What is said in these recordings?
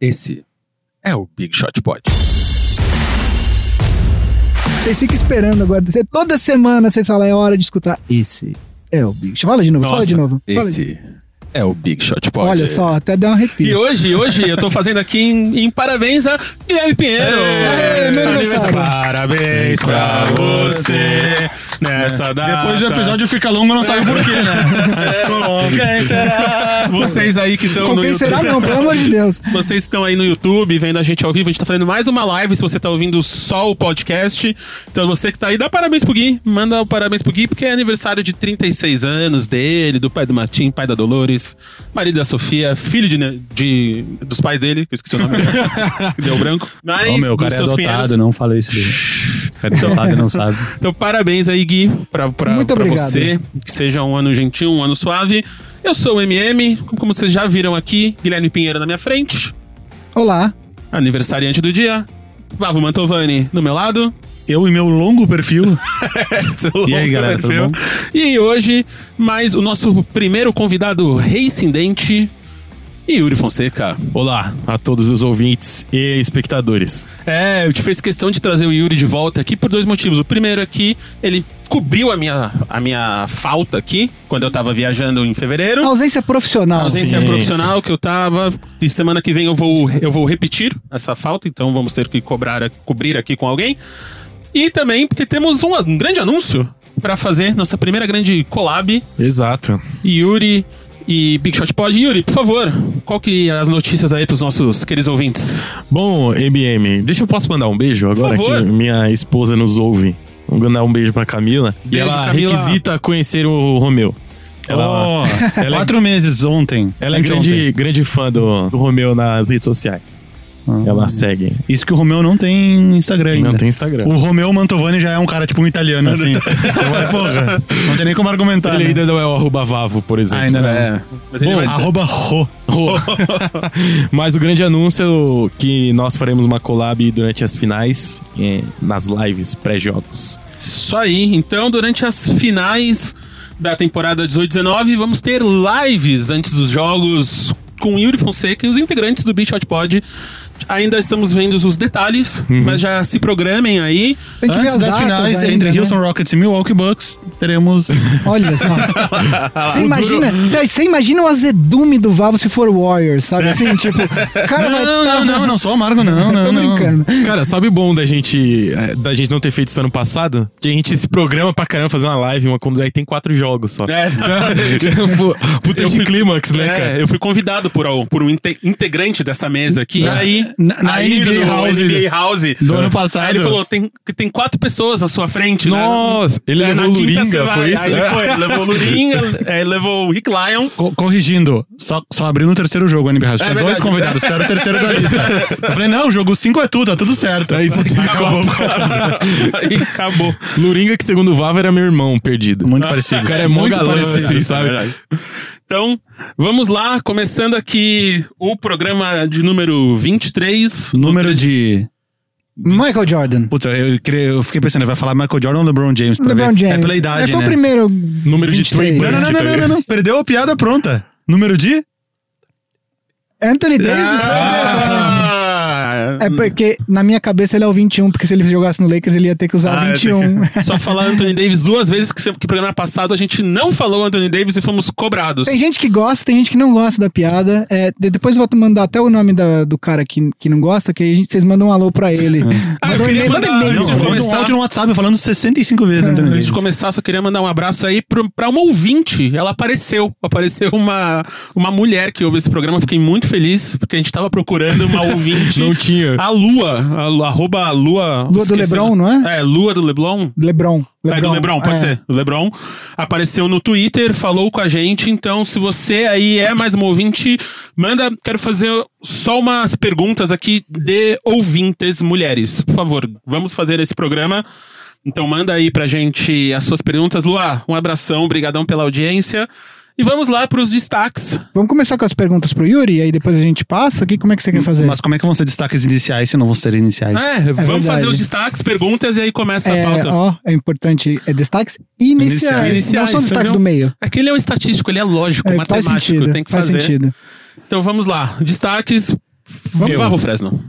Esse é o Big Shot Pod. Vocês ficam esperando agora. Você- Toda semana vocês falam, é hora de escutar. Esse é o Big Shot. Fala de novo, fala Nossa, de novo. Fala de- Esse é o Big Shot Pod. Olha só, até deu um E arrepio. hoje, hoje eu tô fazendo aqui em, em parabéns a Guilherme Pinheiro. É, meu aniversário. Parabéns pra você nessa data. Depois o episódio fica longo, não sabe por quê, né? Com quem será? Vocês aí que estão Com no quem YouTube. será não, pelo amor de Deus. Vocês que estão aí no YouTube vendo a gente ao vivo, a gente tá fazendo mais uma live. Se você tá ouvindo só o podcast, então você que tá aí, dá parabéns pro Gui. Manda o parabéns pro Gui, porque é aniversário de 36 anos dele, do pai do Martim, pai da Dolores, marido da Sofia, filho de, de- dos pais dele, que eu esqueci o nome dele, que deu branco. Mas Ô, meu, o cara é adotado, pinheiros. não falei isso dele. É e não sabe. Então, parabéns aí, Gui, pra, pra, Muito pra obrigado. você. Que seja um ano gentil, um ano suave. Eu sou o MM, como vocês já viram aqui, Guilherme Pinheiro na minha frente. Olá. aniversariante do dia. Vavo Mantovani no meu lado. Eu e meu longo perfil. Seu E aí, longo galera, tudo perfil. bom? E hoje, mais o nosso primeiro convidado reincidente, Yuri Fonseca. Olá a todos os ouvintes e espectadores. É, eu te fiz questão de trazer o Yuri de volta aqui por dois motivos. O primeiro é que ele cobriu a minha, a minha falta aqui, quando eu tava viajando em fevereiro. Ausência profissional. A ausência Sim, profissional que eu tava. E semana que vem eu vou, eu vou repetir essa falta, então vamos ter que cobrar, cobrir aqui com alguém. E também porque temos um, um grande anúncio pra fazer, nossa primeira grande collab. Exato. Yuri e Big Shot Pod. Yuri, por favor, qual que é as notícias aí pros nossos queridos ouvintes? Bom, MBM, deixa eu posso mandar um beijo agora que minha esposa nos ouve. Vou mandar um beijo pra Camila. e Beijo, ela Camila. requisita conhecer o Romeu. Ela, Ó, ela é- quatro meses ontem. ela é grande, grande fã do, do Romeu nas redes sociais. Ela segue. Isso que o Romeu não tem Instagram ainda. Não tem Instagram. O Romeu Mantovani já é um cara tipo um italiano, assim. Porra, não tem nem como argumentar. Ele né? ainda não é o arroba Vavo, por exemplo. Ainda não. É. Mas ele Bom, vai Arroba Ro. Mas o grande anúncio é que nós faremos uma collab durante as finais, eh, nas lives pré-jogos. Isso aí. Então, durante as finais da temporada 18-19, vamos ter lives antes dos jogos com o Yuri Fonseca e os integrantes do Beach Hot Pod. Ainda estamos vendo os detalhes, mas já se programem aí. Tem que ver Antes as das datas finais ainda, entre né? Houston Rockets e Milwaukee Bucks, teremos... Olha só. Você imagina, você- você imagina o azedume do Valvo se for Warriors, sabe? Assim, tipo, o cara vai Não, tá- não, não, não sou amargo, não, não, Tô não. brincando. Cara, sabe o bom da gente, eh, da gente não ter feito isso ano passado? Que a gente se programa pra caramba fazer uma live, uma quando aí tem quatro jogos só. É, Tipo, Puta, Eu eu fui- clímax, né, É, cara? eu fui convidado por, por um inte- integrante dessa mesa aqui. Na- aí, na- na aí NBA no House NBA House do ano passado. Aí ele falou: tem, tem quatro pessoas à sua frente, né? Nossa, ele É, levou você Luringa, vai- foi isso? Aí ele foi, ele levou o Luringa, é, levou o Rick Lyon. Co- corrigindo, só, só abriu no terceiro jogo o NBA House. Tinha dois convidados, era o terceiro da lista. Eu falei, não, o jogo 5 é tudo, tá tudo certo. Aí acabou. Aí acabou. Luringa, que segundo o Vava era meu irmão perdido. Muito parecido. O cara é mó muito galã, assim, sabe? Então, vamos lá, começando aqui o programa de número 23. Número de. Michael Jordan. Puta, eu, queria- eu fiquei pensando, vai falar Michael Jordan ou LeBron James? LeBron ver? James. É pela idade, É, foi né? o primeiro. Número de 23. Twin Não, não, não, não, não, não, Perdeu a piada pronta. Número de? Anthony Davis. Ah, É porque na minha cabeça ele é o 21, porque se ele jogasse no Lakers ele ia ter que usar Ah, o eu 21. Só falar Anthony Davis duas vezes, que sempre que programa passado a gente não falou Anthony Davis e fomos cobrados. Tem gente que gosta, tem gente que não gosta da piada. É, de- depois eu vou mandar até o nome da- do cara que, que não gosta, que a gente, vocês mandam um alô pra ele. Ah, eu Manda um queria e-mail, manda mandar- e-mail. Antes manda um começar- áudio no WhatsApp falando 65 vezes, Anthony Antes Davis. de começar, só queria mandar um abraço aí pro, pra uma ouvinte. Ela apareceu. Apareceu uma, uma mulher que ouve esse programa. Fiquei muito feliz, porque a gente tava procurando uma ouvinte. Não tinha. A Lua. A, Lu- arroba Lua. Lua do esqueci Lebron, o- não é? É, Lua do Leblon. Lebron. É do Lebron, pode é. ser. O Lebron apareceu no Twitter, falou com a gente. Então, se você aí é mais um ouvinte, manda. Quero fazer só umas perguntas aqui de ouvintes mulheres. Por favor, vamos fazer esse programa. Então, manda aí pra gente as suas perguntas. Lua, um abração, obrigadão pela audiência. E vamos lá pros destaques. Vamos começar com as perguntas pro Yuri, aí depois a gente passa aqui. Como é que você quer fazer? Mas como é que vão ser destaques iniciais se não vão ser iniciais? É, vamos verdade. fazer os destaques, perguntas e aí começa a É, pauta. ó, é importante. É destaques iniciais. Iniciais, não são destaques do meio. Aquele é um estatístico, ele é lógico, É, faz matemático, sentido. tem que faz fazer. sentido. Então vamos lá. Destaques. Viva o Fresno.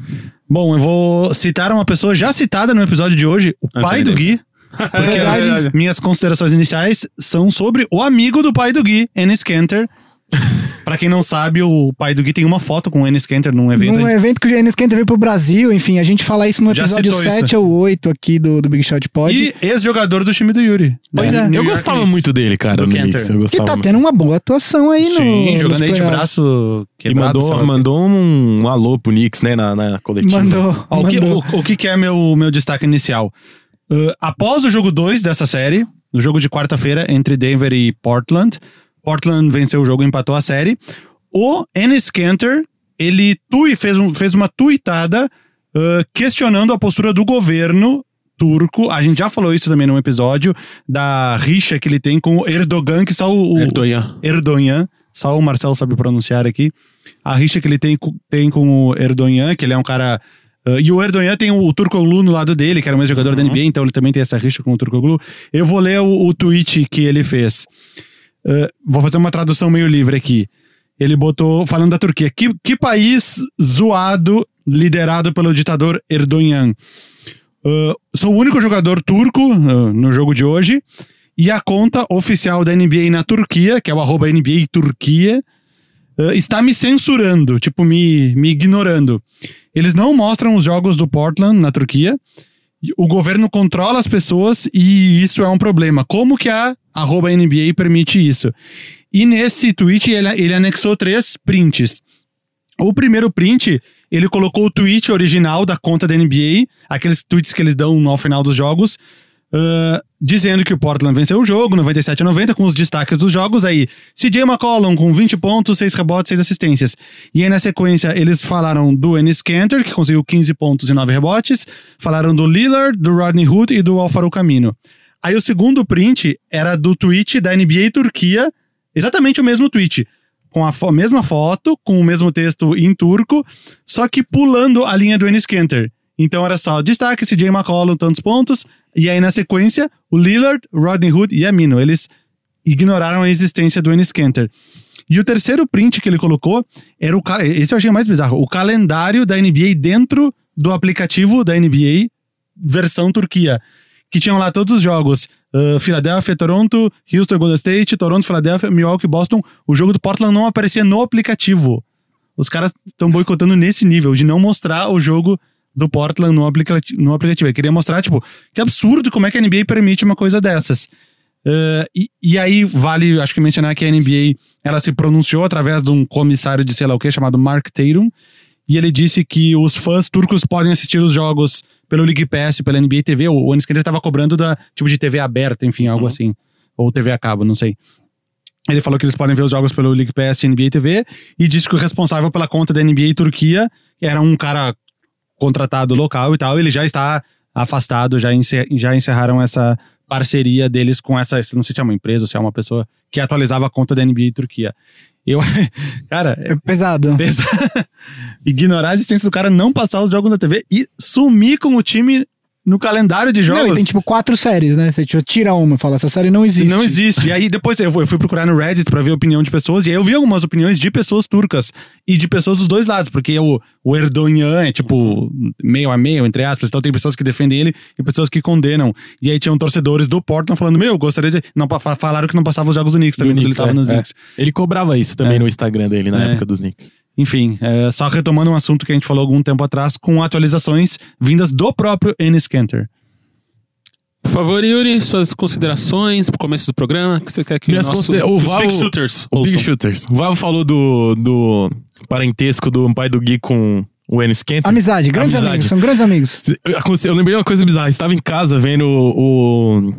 Bom, eu vou citar uma pessoa já citada no episódio de hoje, o Anthony pai do Davis. Gui. Porque Verdade. minhas considerações iniciais são sobre o amigo do pai do Gui, Enes Kanter. pra quem não sabe, o pai do Gui tem uma foto com o Enes Kanter num evento. Num evento que o Enes Kanter veio pro Brasil, enfim, a gente fala isso no Já episódio citou 7 isso. ou 8 aqui do, do Big Shot Pod. E ex-jogador do time do Yuri. Pois né? é. New Eu York gostava Knicks. muito dele, cara, Do no Cantor. Knicks. Eu que gostava tá muito. tendo uma boa atuação aí no. Sim, nos jogando aí de braço E quebrado. sei mandou, mandou um alô pro Knicks, né, na, na coletiva. Mandou. Ó, o, que, mandou. o, o que que é meu, meu destaque inicial? Uh, após o jogo 2 dessa série, no jogo de quarta-feira entre Denver e Portland, Portland venceu o jogo e empatou a série. O Enes Kanter, ele tui, fez, um, fez uma tuitada uh, questionando a postura do governo turco. A gente já falou isso também num episódio da rixa que ele tem com o Erdogan, que só o, Erdogan. Erdogan, só o Marcel sabe pronunciar aqui. A rixa que ele tem, tem com o Erdogan, que ele é um cara. Uh, e o Erdogan tem o, Turkoglu no lado dele, que era um ex-jogador da NBA, então ele também tem essa rixa com o Turkoglu. Eu vou ler o, o tweet que ele fez. Uh, vou fazer uma tradução meio livre aqui. Ele botou, falando da Turquia, que, que país zoado liderado pelo ditador Erdogan. Uh, sou o único jogador turco no jogo de hoje. E a conta oficial da NBA na Turquia, que é o arroba NBA Turquia, está me censurando, tipo, me, me ignorando. Eles não mostram os jogos do Portland na Turquia. O governo controla as pessoas e isso é um problema. Como que a NBA permite isso? E nesse tweet ele, ele anexou três prints. O primeiro print, ele colocou o tweet original da conta da NBA, aqueles tweets que eles dão ao final dos jogos, ah, dizendo que o Portland venceu o jogo, 97 a 90, com os destaques dos jogos. Aí, CJ McCollum com 20 pontos, 6 rebotes, 6 assistências. E aí, na sequência, eles falaram do Ennis Cantor, que conseguiu 15 pontos e 9 rebotes. Falaram do Lillard, do Rodney Hood e do Alfaro Camino. Aí, o segundo print era do tweet da NBA Turquia, exatamente o mesmo tweet com a mesma foto, com o mesmo texto em turco, só que pulando a linha do Enes Kanter. Então era só destaque CJ McCollum, tantos pontos, e aí na sequência o Lillard, Rodney Hood e Amino. Eles ignoraram a existência do Enes Kanter. E o terceiro print que ele colocou era o. Esse eu achei mais bizarro. O calendário da NBA dentro do aplicativo da NBA, versão Turquia. Que tinham lá todos os jogos. Uh, Filadélfia, Toronto, Houston, Golden State, Toronto, Filadélfia, Milwaukee, Boston. O jogo do Portland não aparecia no aplicativo. Os caras estão boicotando nesse nível de não mostrar o jogo do Portland no, aplica no aplicativo. Ele queria mostrar, tipo, que absurdo como é que a NBA permite uma coisa dessas. Uh, e, e aí vale, acho que mencionar que a NBA ela se pronunciou através de um comissário de sei lá o que chamado Mark Tatum e ele disse que os fãs turcos podem assistir os jogos pelo League Pass, pela NBA TV. O Anis Kanter estava cobrando da tipo de TV aberta, enfim, algo assim, ou TV a cabo, não sei. Ele falou que eles podem ver os jogos pelo League Pass e NBA TV e disse que o responsável pela conta da NBA Turquia era um cara contratado local e tal. Ele já está afastado, já, encer- já encerraram essa parceria deles com essa, não sei se é uma empresa se é uma pessoa que atualizava a conta da NBA Turquia. Eu, cara, é pesado. Pesa- Ignorar a existência do cara, não passar os jogos na TV e sumir com o time no calendário de Não, e jogos. tem tipo quatro séries, né? Você tipo, tira uma e fala, essa série não existe. Não existe. E aí depois eu fui, eu fui procurar no Reddit pra ver a opinião de pessoas e aí eu vi algumas opiniões de pessoas turcas e de pessoas dos dois lados, porque o, o Erdogan é tipo meio a meio, entre aspas, então tem pessoas que defendem ele e pessoas que condenam. E aí tinham torcedores do Portland falando, meu, gostaria de... Não, falaram que não passava os jogos do Knicks também, Do quando Knicks, ele tava é, nos é. Knicks. Ele cobrava isso também É. no Instagram dele na É. época dos Knicks. Enfim, é, só retomando um assunto que a gente falou algum tempo atrás, com atualizações vindas do próprio Enes Kanter. Por favor, Yuri, suas considerações pro começo do programa. O que você quer que Minhas o nosso, o Val- Big Shooters O Big? Shooters. O Vavo falou do, do parentesco do pai do Gui com o Enes Kanter. Amizade, grandes Amizade. amigos, são grandes amigos. Eu, lembrei de uma coisa bizarra. Estava em casa vendo o, o,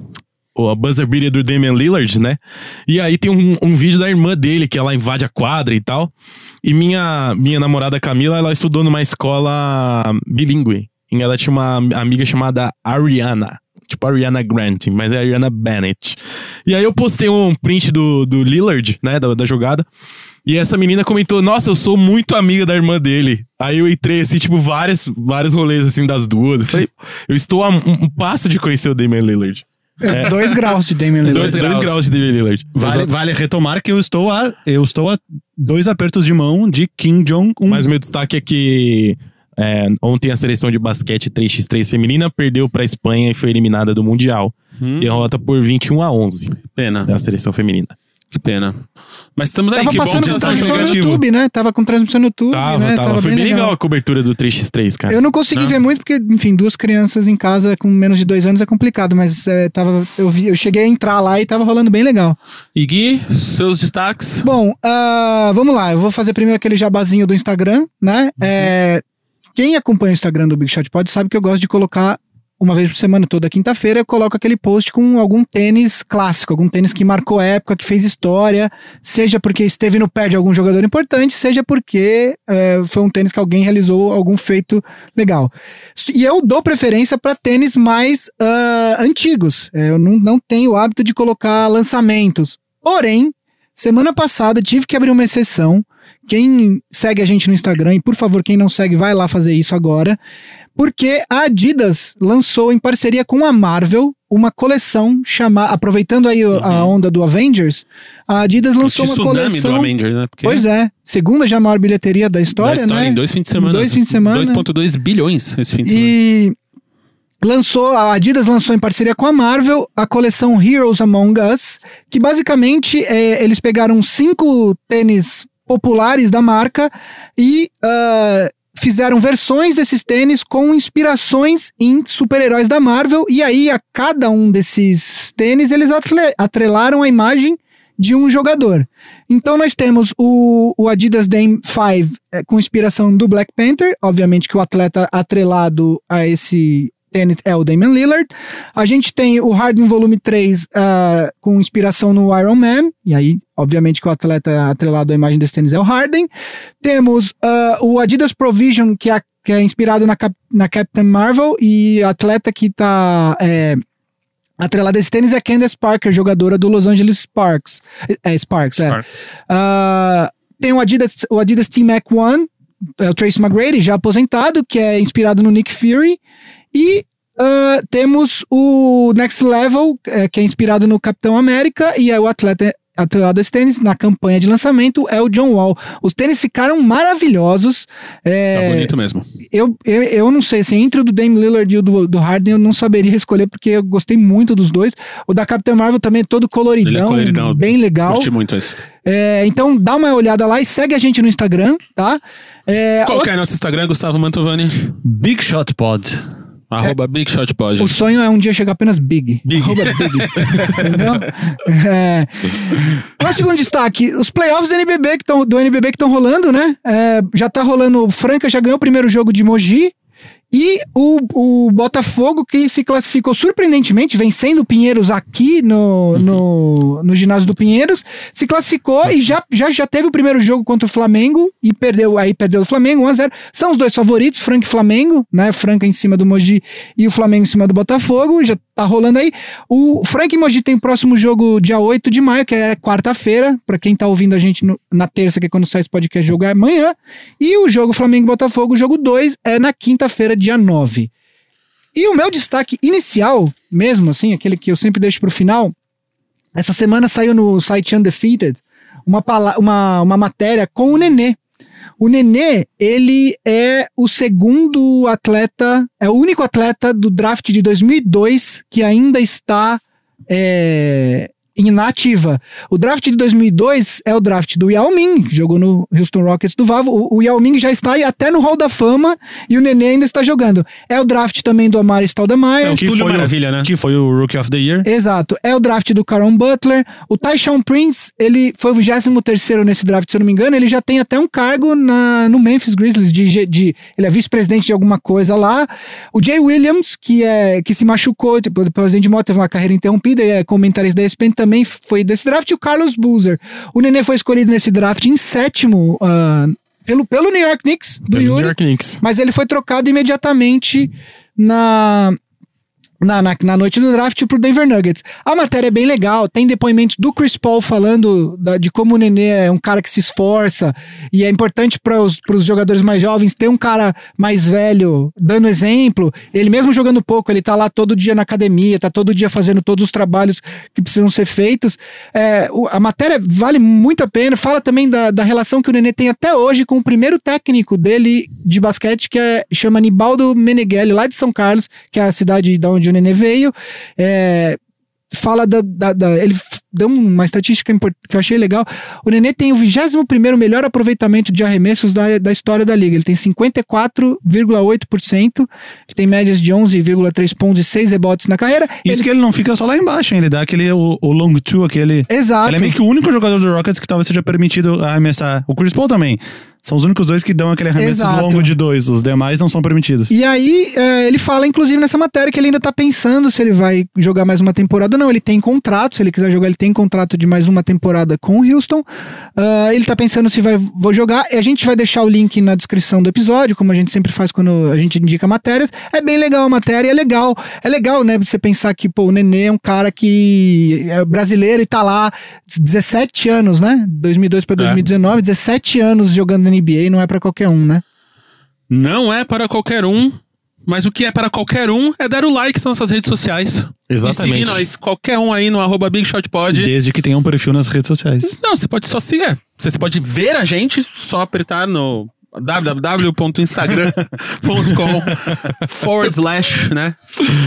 a buzzer beater do Damian Lillard, né? E aí tem um, um vídeo da irmã dele que ela invade a quadra e tal. E minha, minha namorada Camila, ela estudou numa escola bilíngue. E ela tinha uma amiga chamada Ariana. Tipo Ariana Grant, mas é Ariana Bennett. E aí eu postei um print do, do Lillard, né? Da, da jogada. E essa menina comentou: Nossa, eu sou muito amiga da irmã dele. Aí eu entrei, assim, tipo, vários, vários rolês, assim, das duas. Eu falei: Eu estou a um, um passo de conhecer o Damian Lillard. É, Dois graus de Damian Lillard. Dois, dois graus de Damian Lillard. Vale, vale retomar que eu estou a, eu estou a dois apertos de mão de Kim Jong-un. Mas meu destaque é que é, ontem a seleção de basquete 3x3 feminina perdeu pra Espanha e foi eliminada do Mundial. Hum. Derrota por 21 a 11 Pena, da seleção feminina. Que pena. Mas estamos aí, Tava que bom passando que está transmissão no. YouTube, né? Tava com transmissão no YouTube, Tava, né? tava. Foi bem legal. a cobertura do 3x3, cara. Eu não consegui Né? ver muito porque, enfim, duas crianças em casa com menos de dois anos é complicado, mas é, tava, eu, vi, eu cheguei a entrar lá e tava rolando bem legal. E Gui, seus destaques? Bom, ah, vamos lá. Eu vou fazer primeiro aquele jabazinho do Instagram, né? É, quem acompanha o Instagram do Big Shot Pod sabe que eu gosto de colocar uma vez por semana, toda quinta-feira, eu coloco aquele post com algum tênis clássico, algum tênis que marcou época, que fez história, seja porque esteve no pé de algum jogador importante, seja porque é, foi um tênis que alguém realizou algum feito legal. E eu dou preferência para tênis mais ah, antigos. É, Eu não, não tenho o hábito de colocar lançamentos. Porém, Semana passada tive que abrir uma exceção. Quem segue a gente no Instagram, e por favor, quem não segue, vai lá fazer isso agora. Porque a Adidas lançou em parceria com a Marvel uma coleção chamada. Aproveitando aí o- a onda do Avengers, a Adidas lançou uma coleção. do Avengers, né? Porque Pois é, segunda já maior bilheteria da da história, história, né? em dois fins de semana. Dois fins de semana. 2,2 bilhões esse fim de semana. E lançou, a Adidas lançou em parceria com a Marvel a coleção Heroes Among Us, que basicamente é, eles pegaram cinco tênis populares da marca e ah, fizeram versões desses tênis com inspirações em super-heróis da Marvel. E aí, a cada um desses tênis, eles atrelaram a imagem de um jogador. Então nós temos o, o Adidas Dame 5 é, com inspiração do Black Panther, obviamente que o atleta atrelado a esse tênis é o Damian Lillard. A gente tem o Harden Volume 3 ah, com inspiração no Iron Man, e aí obviamente que o atleta atrelado à imagem desse tênis é o Harden. Temos ah, o Adidas Provision, que é, que é inspirado na, Cap- na Captain Marvel, e a atleta que está atrelada a esse tênis é Candace Parker, jogadora do Los Angeles Sparks. É, Sparks, é. Sparks. Ah, tem o Adidas, o Adidas T-Mac One, é o Trace McGrady, já aposentado, que é inspirado no Nick Fury. E ah, temos o Next Level, é, que é inspirado no Capitão América, e é o atleta atrelado a esse tênis na campanha de lançamento é o John Wall. Os tênis ficaram maravilhosos. É, Tá bonito mesmo. eu, eu, eu não sei, assim, entre o do Dame Lillard e o do, do Harden, eu não saberia escolher, porque eu gostei muito dos dois. O da Capitã Marvel também é todo coloridão, é coloridão. bem legal. Curti muito esse. É, então dá uma olhada lá e segue a gente no Instagram, tá? É, Qual o- que é nosso Instagram, Gustavo Mantovani? Big Shot Pod. Arroba Big Shot Pod. o sonho é um dia chegar apenas big. Big. Arroba big. Entendeu? É. Nosso segundo destaque, os playoffs do NBB que estão do NBB que estão rolando, né? É, já tá rolando, o Franca já ganhou o primeiro jogo de Mogi. E o, o Botafogo, que se classificou surpreendentemente, vencendo o Pinheiros aqui no, no, no ginásio do Pinheiros, se classificou e já, já, já teve o primeiro jogo contra o Flamengo e perdeu, aí perdeu o Flamengo 1x0. São os dois favoritos, Franca e Flamengo, né? Franca em cima do Mogi e o Flamengo em cima do Botafogo, já tá rolando aí. O Franca e Mogi tem o próximo jogo dia 8 de maio, que é quarta-feira, pra quem tá ouvindo a gente no- na terça, que é quando sai esse podcast, jogo é amanhã. E o jogo Flamengo e Botafogo, o jogo 2, é na quinta-feira, dia 9. E o meu destaque inicial, mesmo assim, aquele que eu sempre deixo pro final, essa semana saiu no site Undefeated uma, uma, uma matéria com o Nenê. O Nenê, ele é o segundo atleta, é o único atleta do draft de 2002 que ainda está é, inativa. O draft de 2002 é o draft do Yao Ming, que jogou no Houston Rockets do Vavo. O, o Yao Ming já está até no Hall da Fama e o Nenê ainda está jogando. É o draft também do Amari Stoudemire. É o Túlio Maravilha, né? Que foi o Rookie of the Year. Exato. É o draft do Caron Butler. O Tyshawn Prince, ele foi o 23 nesse draft, se eu não me engano. Ele já tem até um cargo na, no Memphis Grizzlies. De, de- ele é vice-presidente de alguma coisa lá. O Jay Williams, que, é, que se machucou, tipo, o presidente de moto teve uma carreira interrompida, e é comentarista da ESPN, também foi desse draft. E o Carlos Boozer. O Nenê foi escolhido nesse draft em sétimo ah, pelo, pelo New York Knicks, do Pelo New Yuri. York Knicks. Mas ele foi trocado imediatamente na na, na, na noite do draft pro Denver Nuggets. A matéria é bem legal, tem depoimentos do Chris Paul falando da- de como o Nenê é um cara que se esforça e é importante para os jogadores mais jovens ter um cara mais velho dando exemplo. Ele mesmo jogando pouco, ele tá lá todo dia na academia, tá todo dia fazendo todos os trabalhos que precisam ser feitos. É, o- a matéria vale muito a pena, fala também da, da relação que o Nenê tem até hoje com o primeiro técnico dele de basquete, que é, chama Nibaldo Meneghelli, lá de São Carlos, que é a cidade da onde o Nenê veio. É, fala da, da- da- Ele deu uma estatística que eu achei legal. O Nenê tem o 21 melhor aproveitamento de arremessos da, da história da liga. Ele tem 54,8%, ele tem médias de 11,3 pontos e 6 rebotes na carreira. Isso Ele- que ele não fica só lá embaixo, hein? Ele dá aquele o, o long two, aquele. Exato. Ele é meio que o único jogador do Rockets que talvez seja permitido arremessar. O Chris Paul também. São os únicos dois que dão aquele arremesso Exato. longo de dois. Os demais não são permitidos. E aí, é, ele fala, inclusive, nessa matéria que ele ainda tá pensando se ele vai jogar mais uma temporada ou não. Ele tem contrato, se ele quiser jogar, ele tem contrato de mais uma temporada com o Houston. Ah, ele tá pensando se vai vou jogar. E a gente vai deixar o link na descrição do episódio, como a gente sempre faz quando a gente indica matérias. É bem legal a matéria, é legal. É legal, né, você pensar que, pô, o Nenê é um cara que é brasileiro e tá lá 17 anos, né? 2002 pra 2019, 17 anos jogando na NBA, não é pra qualquer um, né? Não é para qualquer um, mas o que é para qualquer um é dar o like nas nossas redes sociais. Exatamente. E seguir nós, qualquer um aí no arroba BigShotPod. Desde que tenha um perfil nas redes sociais. Não, você pode só seguir. Você pode ver a gente, só apertar no www.instagram.com forward slash, né?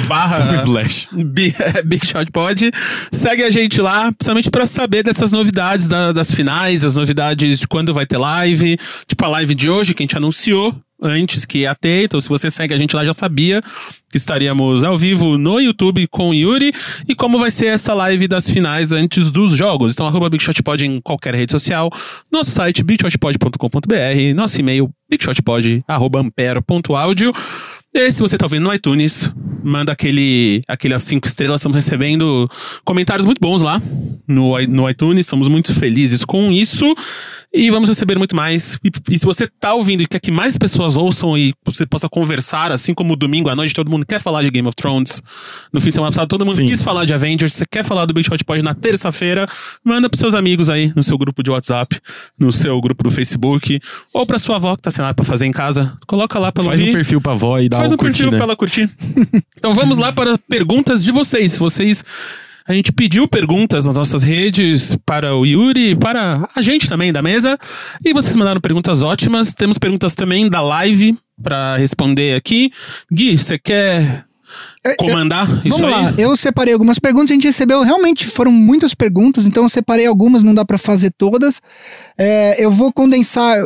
Barra Slash. Bi- Big Shot Pod. Segue a gente lá, principalmente pra saber dessas novidades da- das finais, as novidades de quando vai ter live. Tipo a live de hoje, que a gente anunciou antes que ia ter. Então, se você segue a gente lá, já sabia que estaríamos ao vivo no YouTube com o Yuri. E como vai ser essa live das finais antes dos jogos. Então, arroba Big Shot Pod em qualquer rede social. Nosso site, bigshotpod.com.br. Nosso e-mail, bigshotpod.ampere.audio. E se você tá ouvindo no iTunes, manda aquele, aquele as cinco estrelas. Estamos recebendo comentários muito bons lá no, no iTunes. Somos muito felizes com isso. E vamos receber muito mais. E, e se você tá ouvindo e quer que mais pessoas ouçam e você possa conversar, assim como domingo à noite, todo mundo quer falar de Game of Thrones. No fim de semana passado, todo mundo Sim. quis falar de Avengers. Você quer falar do Big Shot Pod na terça-feira? Manda pros seus amigos aí, no seu grupo de WhatsApp, no seu grupo do Facebook, ou pra sua avó que tá sem nada pra fazer em casa. Coloca lá pra ela Faz um ouvir. perfil pra avó e dá Faz um um perfil curtir, né? pra ela curtir. então vamos lá para perguntas de vocês. Vocês. A gente pediu perguntas nas nossas redes para o Yuri, para a gente também da mesa. E vocês mandaram perguntas ótimas. Temos perguntas também da live para responder aqui. Gui, você quer comandar isso Vamos aí? lá, eu separei algumas perguntas, a gente recebeu, realmente foram muitas perguntas, então eu separei algumas, não dá pra fazer todas. É, eu vou condensar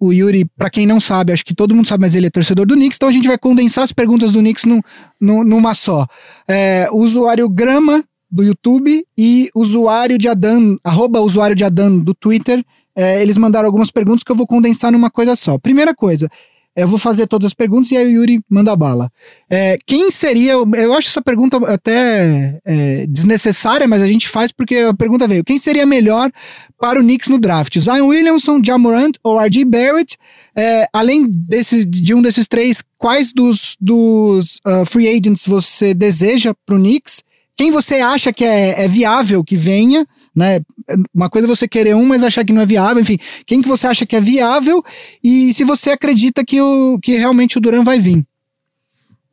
o Yuri, pra quem não sabe, acho que todo mundo sabe, mas ele é torcedor do Knicks, então a gente vai condensar as perguntas do Knicks num, num- numa só. É, o usuário Grama do YouTube e usuário de Adan, arroba usuário de Adan do Twitter, é, eles mandaram algumas perguntas que eu vou condensar numa coisa só. Primeira coisa, eu vou fazer todas as perguntas e aí o Yuri manda bala. É, quem seria. Eu acho essa pergunta até é, desnecessária, mas a gente faz porque a pergunta veio: quem seria melhor para o Knicks no draft? Zion Williamson, Jamorant ou R.J. Barrett? É, além desse, de um desses três, quais dos, dos ah, free agents você deseja para o Knicks? Quem você acha que é, é viável que venha, né? Uma coisa é você querer um, mas achar que não é viável, enfim. Quem que você acha que é viável e se você acredita que, o, que realmente o Duran vai vir?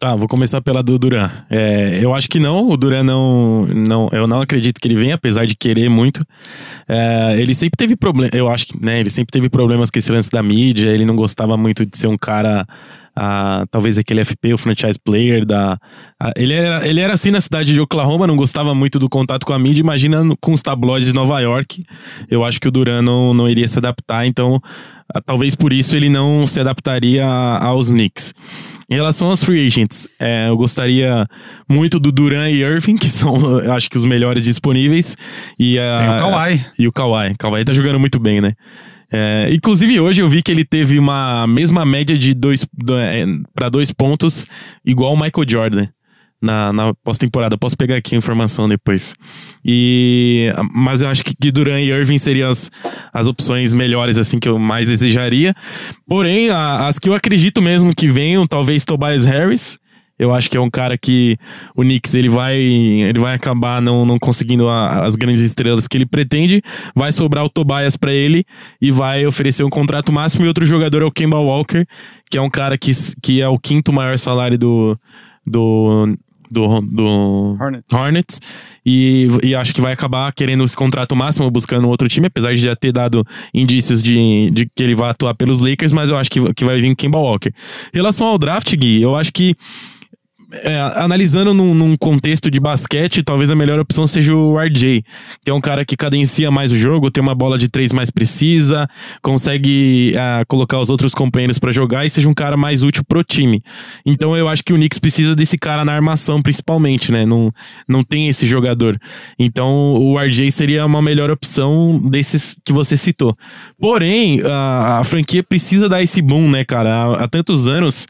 Tá, vou começar pela do Duran. É, eu acho que não, o Duran não, não. Eu não acredito que ele venha, apesar de querer muito. É, ele sempre teve problema. Eu acho que, né? Ele sempre teve problemas com esse lance da mídia. Ele não gostava muito de ser um cara. Ah, talvez aquele FP, o franchise player da. ah, ele, era, ele era assim na cidade de Oklahoma, não gostava muito do contato com a mídia. Imagina com os tabloides de Nova York. Eu acho que o Duran não, não iria se adaptar, então ah, talvez por isso ele não se adaptaria a- aos Knicks. Em relação aos free agents, é, eu gostaria muito do Duran e Irving, que são, acho que, os melhores disponíveis. E, a- Tem o Kawhi. E o Kawhi. Kawhi tá jogando muito bem, né? É, inclusive, hoje eu vi que ele teve uma mesma média de dois para dois pontos, igual o Michael Jordan. Na, na pós-temporada. Posso pegar aqui a informação depois. E, mas eu acho que, que Duran e Irving seriam as, as opções melhores, assim, que eu mais desejaria. Porém, a- as que eu acredito mesmo que venham, talvez Tobias Harris Eu acho que é um cara que o Knicks ele vai, ele vai acabar não, não conseguindo a- as grandes estrelas que ele pretende. Vai sobrar o Tobias pra ele e vai oferecer um contrato máximo. E outro jogador é o Kemba Walker, que é um cara que, que é o quinto maior salário do, do, do, do Hornets. Hornets. E, e acho que vai acabar querendo esse contrato máximo, buscando outro time, apesar de já ter dado indícios de, de que ele vai atuar pelos Lakers, mas eu acho que, que vai vir o Kemba Walker. Em relação ao draft, Gui, eu acho que é, analisando num, num contexto de basquete, talvez a melhor opção seja o RJ, que é um cara que cadencia mais o jogo, tem uma bola de três mais precisa, consegue ah, colocar os outros companheiros pra jogar e seja um cara mais útil pro time. Então eu acho que o Knicks precisa desse cara na armação, principalmente, né? Não, não tem esse jogador. Então o RJ seria uma melhor opção desses que você citou. Porém, a, a franquia precisa dar esse boom, né, cara? Há, há tantos anos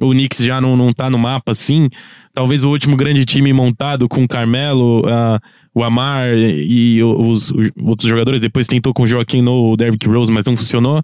o Knicks já não, não tá no mapa assim. Talvez o último grande time montado com o Carmelo, ah, o Amar e os, os outros jogadores. Depois tentou com o Joaquim no Derrick Rose, mas não funcionou.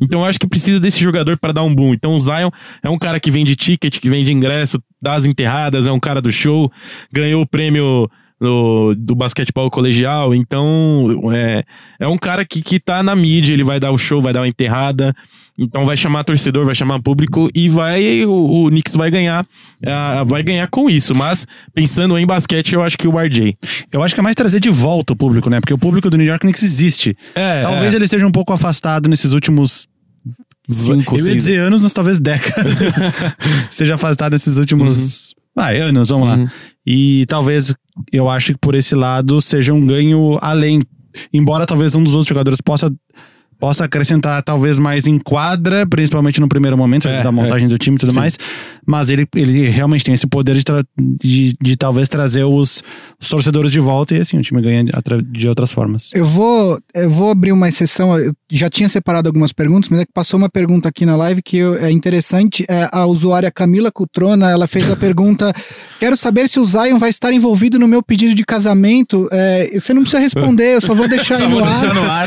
Então eu acho que precisa desse jogador para dar um boom. Então o Zion é um cara que vende ticket, que vende ingresso, dá as enterradas, é um cara do show, ganhou o prêmio do, do basquetebol colegial. Então, é, é um cara que, que tá na mídia, ele vai dar o show, vai dar uma enterrada. Então vai chamar torcedor, vai chamar público e vai o, o Knicks vai ganhar, ah, vai ganhar com isso. Mas pensando em basquete, eu acho que o RJ. Eu acho que é mais trazer de volta o público, né? Porque o público do New York Knicks existe. É, Talvez é. ele esteja um pouco afastado nesses últimos Cinco, eu ia seis. dizer anos, mas talvez décadas. Seja afastado nesses últimos Uhum. ah, anos, vamos lá. E talvez eu acho que por esse lado seja um ganho além. Embora talvez um dos outros jogadores possa, possa acrescentar talvez mais em quadra, principalmente no primeiro momento, É, da montagem do time e tudo Sim. mais. Mas ele, ele realmente tem esse poder de, tra- de, de talvez trazer os, os torcedores de volta e assim o time ganha de, de outras formas. Eu vou, eu vou abrir uma exceção. Eu já tinha separado algumas perguntas, mas é que passou uma pergunta aqui na live que eu- é interessante. É, a usuária Camila Cutrona, ela fez a pergunta: Quero saber se o Zion vai estar envolvido no meu pedido de casamento. É, você não precisa responder, eu só vou deixar aí Só no vou ar. deixar no ar.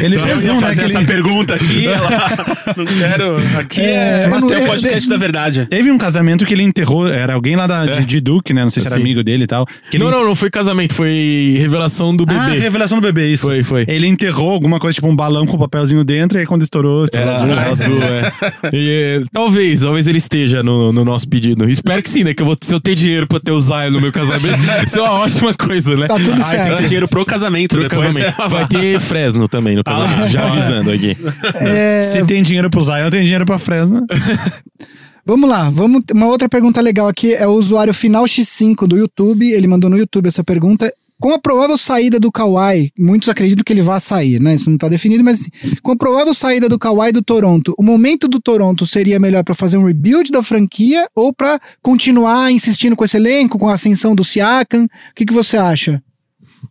Ele Então, eu fez ia um, né? fazer que essa ele- pergunta aqui. Ela... Não quero. Aqui é, É, mas eu tem o eu- podcast da verdade. Teve um casamento que ele enterrou, era alguém lá da, de, de Duke, né? Não sei se era Sim. amigo dele e tal. que ele Não, não, não foi casamento, foi revelação do bebê. Ah, revelação do bebê, isso. Foi, foi. Ele enterrou alguma coisa, tipo um balão com um papelzinho dentro, e aí quando estourou, estourou Era azul. azul, azul, é. E, é, talvez, talvez ele esteja no, no nosso pedido. Espero que sim, né? Que eu vou, se eu ter dinheiro pra ter o Zion no meu casamento, isso é uma ótima coisa, né? Tá tudo Ah, tem que certo. ter dinheiro pro casamento Pro depois. casamento. Vai ter Fresno também no casamento, já avisando aqui. É, Se tem dinheiro pro Zion, tem dinheiro pra Fresno. Vamos lá, vamos. Uma outra pergunta legal aqui é o usuário Final X5 do YouTube. Ele mandou no YouTube essa pergunta. Com a provável saída do Kawhi, muitos acreditam que ele vai sair, né? Isso não tá definido, mas assim, com a provável saída do Kawhi do Toronto, o momento do Toronto seria melhor pra fazer um rebuild da franquia ou pra continuar insistindo com esse elenco, com a ascensão do Siakam? O que, que você acha?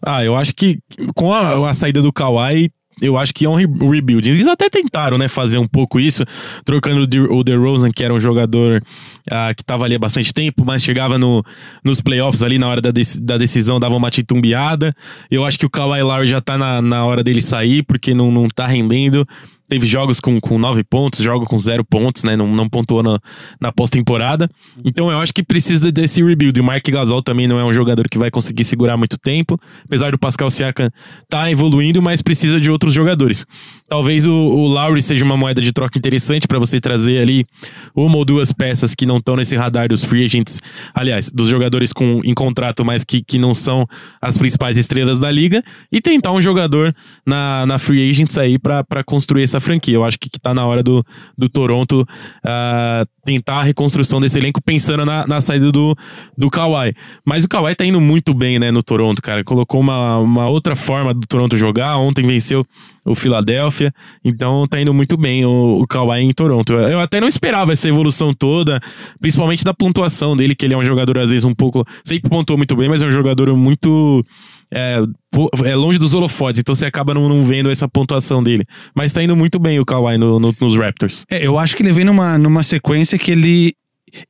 Ah, eu acho que com a, a saída do Kawhi, eu acho que é um re- rebuild. Eles até tentaram, né, fazer um pouco isso, trocando o De- o DeRozan, que era um jogador ah, que tava ali há bastante tempo, mas chegava no, nos playoffs ali na hora da, dec- da decisão, dava uma titumbiada. Eu acho que o Kawhi Lowry já tá na, na hora dele sair, porque não, não tá rendendo. Teve jogos com, com nove pontos, jogo com zero pontos, né? Não, não pontuou na, na pós-temporada. Então eu acho que precisa desse rebuild. O Mark Gasol também não é um jogador que vai conseguir segurar muito tempo. Apesar do Pascal Siakam tá evoluindo, mas precisa de outros jogadores. Talvez o, o Lowry seja uma moeda de troca interessante para você trazer ali uma ou duas peças que não estão nesse radar dos free agents. Aliás, dos jogadores com, em contrato, mas que, que não são as principais estrelas da liga. E tentar um jogador na, na free agents aí para construir essa franquia. Eu acho que, que tá na hora do, do Toronto ah, tentar a reconstrução desse elenco pensando na, na saída do, do Kawhi. Mas o Kawhi tá indo muito bem, né, no Toronto, cara. Colocou uma, uma outra forma do Toronto jogar. Ontem venceu o Philadelphia. Então tá indo muito bem o, o Kawhi em Toronto. Eu, até não esperava essa evolução toda, principalmente da pontuação dele, que ele é um jogador, às vezes, um pouco. Sempre pontuou muito bem, mas é um jogador muito. É, é longe dos holofotes, então você acaba não, não vendo essa pontuação dele. Mas tá indo muito bem o Kawhi no- no- nos Raptors. É, eu acho que ele vem numa, numa sequência que ele.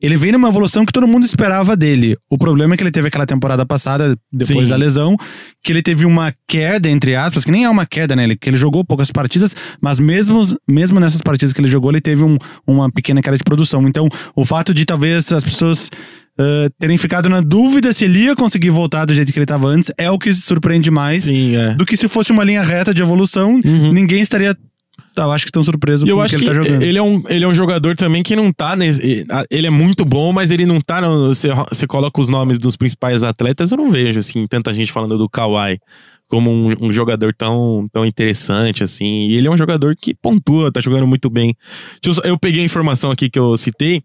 Ele vem numa evolução que todo mundo esperava dele. O problema é que ele teve aquela temporada passada, depois Sim. da lesão, que ele teve uma queda, entre aspas, que nem é uma queda, né? Ele, que ele jogou poucas partidas, mas mesmo, mesmo nessas partidas que ele jogou, ele teve um- uma pequena queda de produção. Então, o fato de talvez as pessoas ah, terem ficado na dúvida se ele ia conseguir voltar do jeito que ele estava antes é o que surpreende mais Sim, é. do que se fosse uma linha reta de evolução, ninguém estaria, eu acho que tão surpreso E eu com o que que ele tá jogando. ele é, um, ele é um jogador também que não tá nesse. Ele é muito bom, mas ele não tá. no- Você, você coloca os nomes dos principais atletas, eu não vejo, assim, tanta gente falando do Kawhi como um, um jogador tão, tão interessante, assim. E ele é um jogador que pontua, tá jogando muito bem. Deixa eu, peguei a informação aqui que eu citei.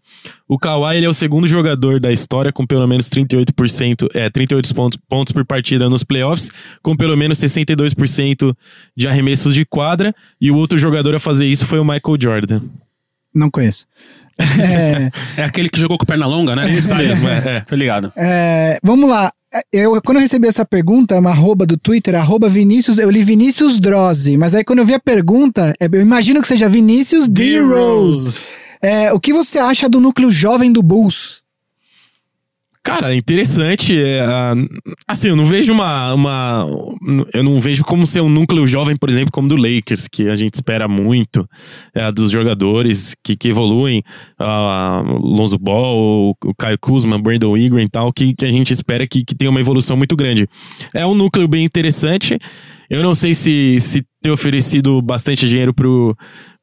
O Kawhi ele é o segundo jogador da história com pelo menos 38%, é, 38 pontos, pontos por partida nos playoffs, com pelo menos 62% de arremessos de quadra. E o outro jogador a fazer isso foi o Michael Jordan. Não conheço. É, É aquele que jogou com perna longa, né? Isso mesmo, é, é. Tá ligado. é, vamos lá. Eu, quando eu recebi essa pergunta, uma arroba do Twitter, arroba Vinícius, eu li Vinícius Drozzi, mas aí quando eu vi a pergunta, é, eu imagino que seja Vinícius D. Rose. É, o que você acha do núcleo jovem do Bulls? Cara, interessante. é, assim, eu não vejo uma, uma. Eu não vejo como ser um núcleo jovem, por exemplo, como do Lakers, que a gente espera muito é, dos jogadores que, que evoluem. ah, Lonzo Ball, o Caio Kuzma, Brandon Ingram e tal, que, que a gente espera que, que tenha uma evolução muito grande. É um núcleo bem interessante. Eu não sei se, se ter oferecido bastante dinheiro pro,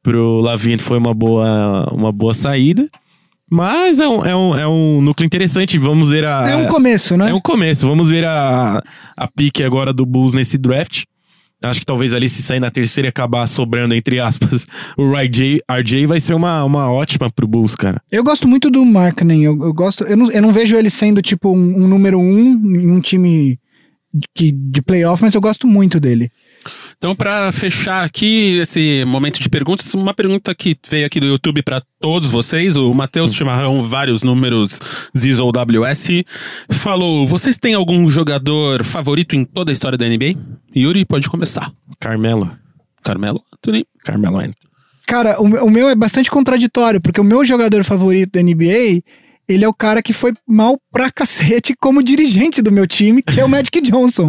pro Lavine foi uma boa, uma boa saída. Mas é um, é, um, é um núcleo interessante. Vamos ver a. É um começo, né? É um começo. Vamos ver a, a pique agora do Bulls nesse draft. Acho que talvez ali se sair na terceira e acabar sobrando, entre aspas, o RJ, RJ vai ser uma, uma ótima pro Bulls, cara. Eu gosto muito do Markkinen. Eu, eu gosto. Eu não, eu não vejo ele sendo tipo um, um número um em um time de, de playoff, mas eu gosto muito dele. Então, pra fechar aqui esse momento de perguntas, uma pergunta que veio aqui do YouTube pra todos vocês. O Matheus Chimarrão, vários números, Zizo WS, falou: Vocês têm algum jogador favorito em toda a história da NBA? Yuri, pode começar. Carmelo. Carmelo Anthony. Carmelo Anthony. Cara, o, meu- o meu é bastante contraditório, porque o meu jogador favorito da NBA, ele é o cara que foi mal pra cacete como dirigente do meu time, que é o Magic Johnson.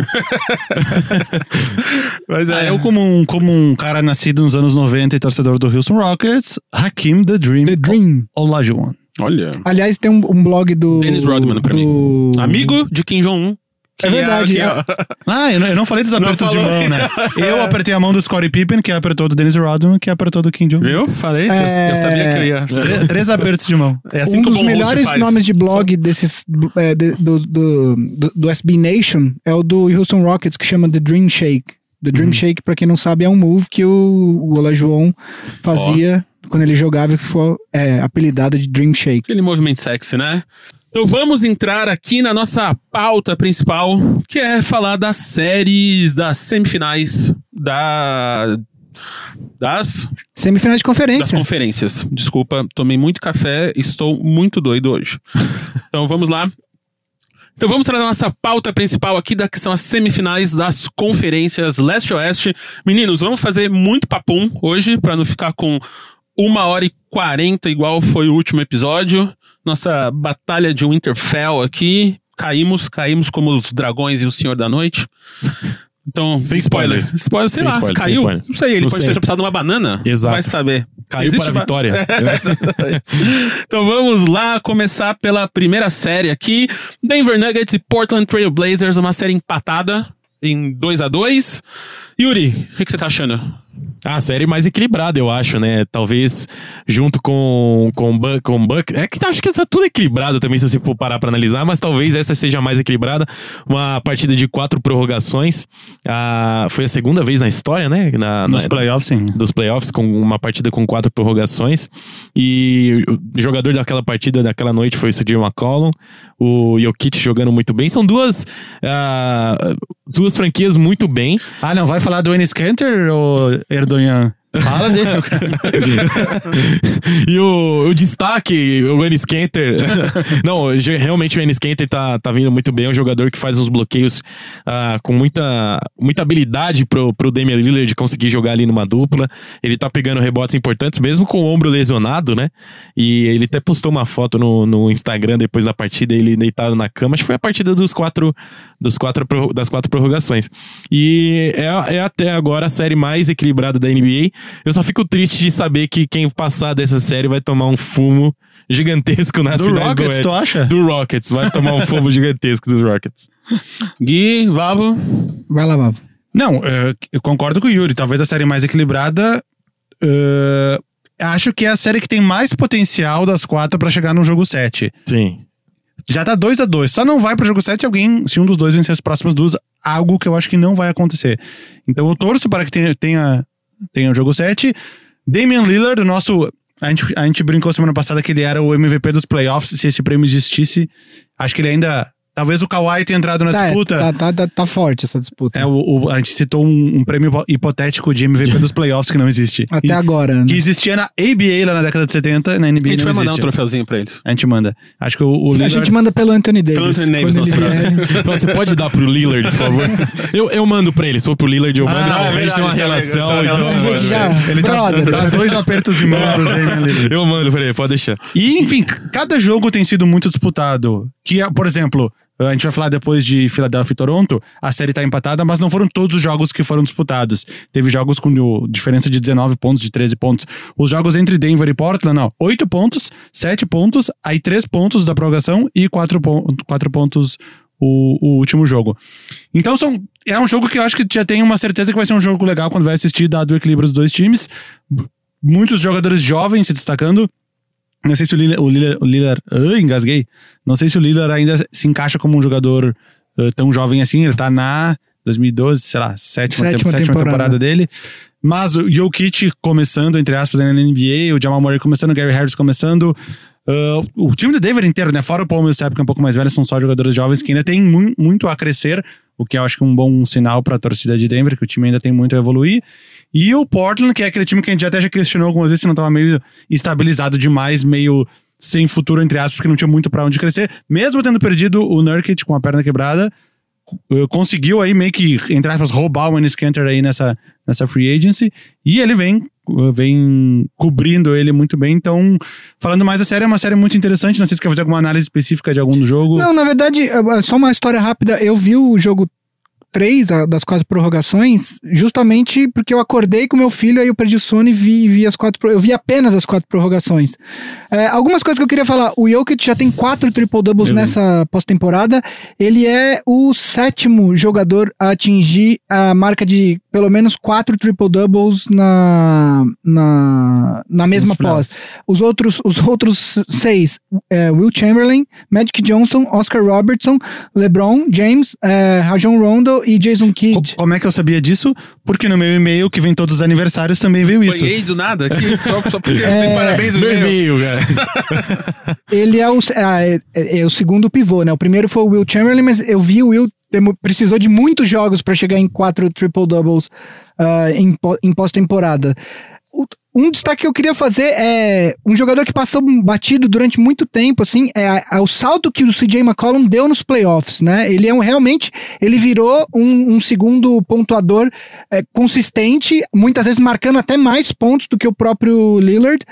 Mas Ah, eu, como um, como um cara nascido nos anos 90 e torcedor do Houston Rockets, Hakim The Dream, The Dream. Olajuwon. Olha. Aliás, tem um, um blog do. Dennis Rodman pra do- Amigo de Kim Jong-un. É verdade, que é. Ah, eu não, eu não falei dos apertos de mão, né? Eu apertei a mão do Scottie Pippen, que apertou do Dennis Rodman, que apertou do Kim Jong. Viu? Falei, eu- eu sabia que eu ia. Três, três apertos de mão. É assim um dos melhores nomes de blog desses é, de- do, do, do, do SB Nation é o do Houston Rockets que chama The Dream Shake. The Dream Shake, pra quem não sabe, é um move que o, o Olajuwon fazia quando ele jogava, que foi é, apelidado de Dream Shake. Aquele movimento sexy, né? Então vamos entrar aqui na nossa pauta principal, que é falar das séries, das semifinais, da... das, Semifinal de das conferência. conferências. Desculpa, tomei muito café, estou muito doido hoje. Então vamos lá. Então vamos para a nossa pauta principal aqui, da, que são as semifinais das conferências leste-oeste. Meninos, vamos fazer muito papum hoje, para não ficar com uma hora e quarenta, igual foi o último episódio. Nossa batalha de Winterfell aqui. Caímos, caímos como os dragões e o Senhor da Noite. Então, Sem spoilers. Spoiler, sei Sem lá, spoilers, caiu. spoilers. Não sei, ele Não pode sei. ter tropeçado numa banana. Exato. Vai saber. Caiu Existe para a vitória. então vamos lá começar pela primeira série aqui. Denver Nuggets e Portland Trail Blazers, uma série empatada em 2 a 2 Yuri, o que, que você tá achando? Ah, a série mais equilibrada, eu acho, né? Talvez junto com com Buck, com Buck, é que tá- acho que tá tudo equilibrado também se você for parar pra analisar, mas talvez essa seja a mais equilibrada. Uma partida de quatro prorrogações. Ah, foi a segunda vez na história, né? Na, Nos na- playoffs, sim. dos playoffs com uma partida com quatro prorrogações e o jogador daquela partida daquela noite foi o CJ McCollum o Jokic jogando muito bem são duas ah, duas franquias muito bem Ah, não, vai falar do Enes Kanter ou Erdogan? Fala dele. e o, o destaque, o Ennis Kanter. não, realmente o Ennis Kanter tá, tá vindo muito bem. É um jogador que faz uns bloqueios ah, com muita, muita habilidade pro, pro Damian Lillard conseguir jogar ali numa dupla. Ele tá pegando rebotes importantes, mesmo com o ombro lesionado, né? E ele até postou uma foto no, no Instagram depois da partida, ele deitado na cama. Acho que foi a partida dos quatro, dos quatro, das quatro prorrogações. E é, é até agora a série mais equilibrada da NBA. Eu só fico triste de saber que quem passar dessa série vai tomar um fumo gigantesco nas Do finais Rockets, do tu Oeste. acha? Do Rockets, vai tomar um fumo gigantesco dos Rockets. Gui, Vavo. Vai lá, Vavo. Não, eh, eu concordo com o Yuri. Talvez a série mais equilibrada. eh, acho que é a série que tem mais potencial das quatro pra chegar no jogo 7. Sim. Já tá 2 a 2 Só não vai pro jogo 7 se alguém, se um dos dois vencer as próximas duas, algo que eu acho que não vai acontecer. Então eu torço para que tenha, tenha, tenha o jogo 7. Damian Lillard, o nosso. A gente, a gente brincou semana passada que ele era o MVP dos playoffs. Se esse prêmio existisse, acho que ele ainda. Talvez o Kawhi tenha entrado na Tá, disputa. tá, tá, tá, tá forte essa disputa. É, o, o- a gente citou um, um prêmio hipo- hipotético de MVP dos playoffs que não existe. Até E- agora, né? Que existia na ABA lá na década de 70, na NBA A gente não vai mandar um existe. troféuzinho pra eles. A gente manda. Acho que o, o A Lillard... gente manda pelo Anthony Davis. Pelo Anthony Davis, vier. Então, Você pode dar pro Lillard, por favor? Eu, eu mando pra ele. Se for pro Lillard, eu mando. Ah, a é gente tem uma verdade, relação. é uma então- relação. A gente já. Ele dá, brother. dá dois apertos de mão. Eu mando pra ele, pode deixar. E, enfim, cada jogo tem sido muito disputado. Que, por exemplo, a gente vai falar depois de Filadélfia e Toronto, a série tá empatada, mas não foram todos os jogos que foram disputados. Teve jogos com diferença de 19 pontos, de 13 pontos. Os jogos entre Denver e Portland, não. 8 pontos, 7 pontos, aí 3 pontos da prorrogação e 4, pon 4 pontos o, o último jogo. Então são, é um jogo que eu acho que já tem uma certeza que vai ser um jogo legal quando vai assistir, dado o equilíbrio dos dois times. Muitos jogadores jovens se destacando. Não sei se o Lillard, o Lillard, o Lillard engasguei. Não sei se o Lillard ainda se encaixa como um jogador ah, tão jovem assim. Ele tá na 2012, sei lá, sétima, Sétima sétima, sétima temporada. temporada. dele. Mas o Jokic começando, entre aspas, na NBA, o Jamal Murray começando, o Gary Harris começando. ah, o time do Denver inteiro, né? Fora o Paul Millsap, que é um pouco mais velho, são só jogadores jovens que ainda tem mu- muito a crescer, o que eu acho que é um bom sinal pra torcida de Denver, que o time ainda tem muito a evoluir. E o Portland, que é aquele time que a gente até já questionou algumas vezes se não tava meio estabilizado demais, meio sem futuro, entre aspas, porque não tinha muito pra onde crescer. Mesmo tendo perdido o Nurkic com a perna quebrada, eh, conseguiu aí meio que, entre aspas, roubar o Kanter aí nessa, nessa free agency. E ele vem, eh, vem cobrindo ele muito bem. Então, falando mais a série, é uma série muito interessante. Não sei se quer fazer alguma análise específica de algum jogo. Não, na verdade, é, só uma história rápida. Eu vi o jogo 3 a- das quatro prorrogações, justamente porque eu acordei com meu filho, aí eu perdi o sono e vi, vi as quatro. Eu vi apenas as quatro prorrogações. É, algumas coisas que eu queria falar. O Jokic já tem quatro triple-doubles nessa pós-temporada. Ele é o sétimo jogador a atingir a marca de pelo menos quatro triple-doubles na, na, na mesma pós. Os outros, os outros seis, é, Will Chamberlain, Magic Johnson, Oscar Robertson, LeBron, James, é, Rajon Rondo e Jason Co- Kidd. Como é que eu sabia disso? Porque no meu e-mail, que vem todos os aniversários, também veio isso. Banhei do nada aqui, só, só porque É, parabéns no Meu e-mail. cara. Ele é o, é, é- é o segundo pivô, né? O primeiro foi o Will Chamberlain, mas eu vi o Will precisou de muitos jogos para chegar em quatro triple-doubles ah, em, pó- em pós-temporada. Um destaque que eu queria fazer é um jogador que passou batido durante muito tempo, assim, é, é o salto que o CJ McCollum deu nos playoffs, né? Ele é um, realmente, ele virou um, um segundo pontuador é, consistente, muitas vezes marcando até mais pontos do que o próprio Lillard.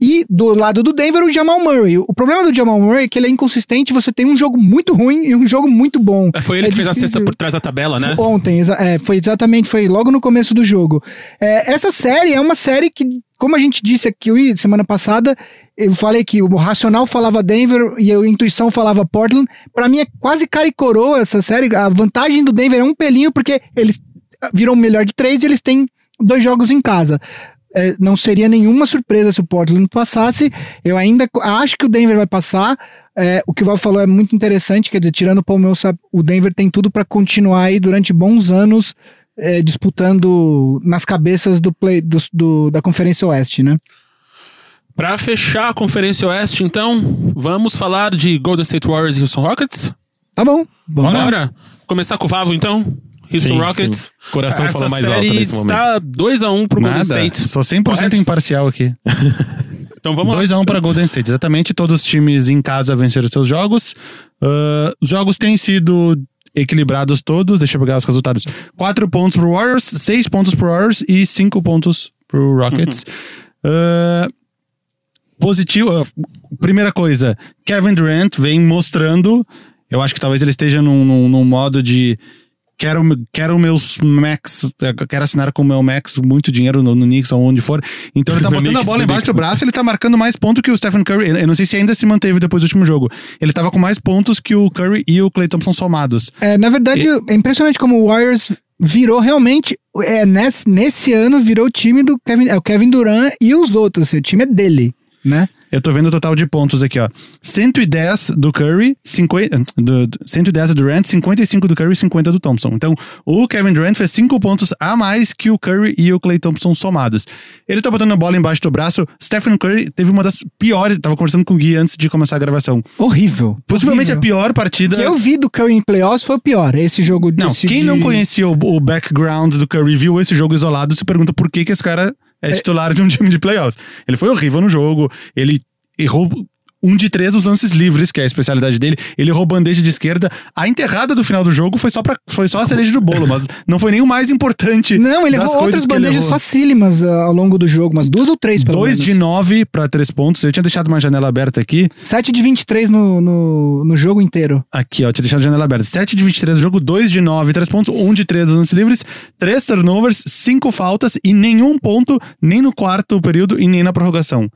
E do lado do Denver, o Jamal Murray. O problema do Jamal Murray é que ele é inconsistente, você tem um jogo muito ruim e um jogo muito bom. É, Foi ele É que fez a cesta por trás da tabela, né? Ontem, exa- é, foi exatamente, foi logo no começo do jogo. É, essa série é uma série que, como a gente disse aqui semana passada, eu falei que o racional falava Denver e a intuição falava Portland. Pra mim é quase cara e coroa essa série. A vantagem do Denver é um pelinho porque eles viram o melhor de três e eles têm dois jogos em casa. É, não seria nenhuma surpresa se o Portland passasse. Eu ainda acho que o Denver vai passar. É, o que o Val falou é muito interessante, quer dizer, tirando o Millsap, o Denver tem tudo para continuar aí durante bons anos é, disputando nas cabeças do play do, do- da Conferência Oeste, né? Pra fechar a Conferência Oeste, então, vamos falar de Golden State Warriors e Houston Rockets? Tá bom, vamos lá. Bora? Começar com o Vavo, então? Houston Sim, Rockets. sim. Coração Essa fala mais alto série nesse momento. está 2x1 pro Golden Nada. State. Sou 100% Correto? imparcial aqui. Então vamos lá. 2x1 para Golden State. Exatamente, todos os times em casa venceram seus jogos. Ah, os jogos têm sido equilibrados todos. Deixa eu pegar os resultados. 4 pontos pro Warriors, 6 pontos pro Warriors e 5 pontos pro Rockets. Ah, positivo. ah, primeira coisa, Kevin Durant vem mostrando. Eu acho que talvez ele esteja num, num, num modo de. Quero, quero meus max, quero assinar com o meu max muito dinheiro no, no Knicks ou onde for. Então ele tá botando a Knicks, bola no embaixo do braço, ele tá marcando mais pontos que o Stephen Curry. Eu não sei se ainda se manteve depois do último jogo. Ele tava com mais pontos que o Curry e o Clay Thompson somados. É, na verdade, é impressionante como o Warriors virou realmente. É, nesse, nesse ano virou o time do Kevin, é, o Kevin Durant e os outros. assim, o time é dele, né? Eu tô vendo o total de pontos aqui, ó. 110 do Curry, 50, do, do- 110 do Durant, 55 do Curry e 50 do Thompson. Então, o Kevin Durant fez 5 pontos a mais que o Curry e o Clay Thompson somados. Ele tá botando a bola embaixo do braço. Stephen Curry teve uma das piores. Tava conversando com o Gui antes de começar a gravação. Horrível. Possivelmente a horrível. pior partida. O que eu vi do Curry em playoffs foi o pior. Esse jogo Não, quem de- não conhecia o, o background do Curry viu esse jogo isolado se pergunta por que, que esse cara é titular de um time de playoffs. Ele foi horrível no jogo, ele errou um de três os lances livres, que é a especialidade dele. Ele errou bandeja de esquerda. A enterrada do final do jogo foi só, pra, foi só a cereja do bolo, mas não foi nem o mais importante. Não, ele errou outras bandejas errou. facílimas ah, ao longo do jogo, umas duas ou três, pelo 2 menos. de 9 para 3 pontos. Eu tinha deixado uma janela aberta aqui. 7 de 23 no, no, no jogo inteiro. Aqui, ó, tinha deixado a janela aberta. 7 de 23 no jogo, 2 de 9, 3 pontos, 1 de 3 lances livres, 3 turnovers, 5 faltas e nenhum ponto, nem no quarto período e nem na prorrogação.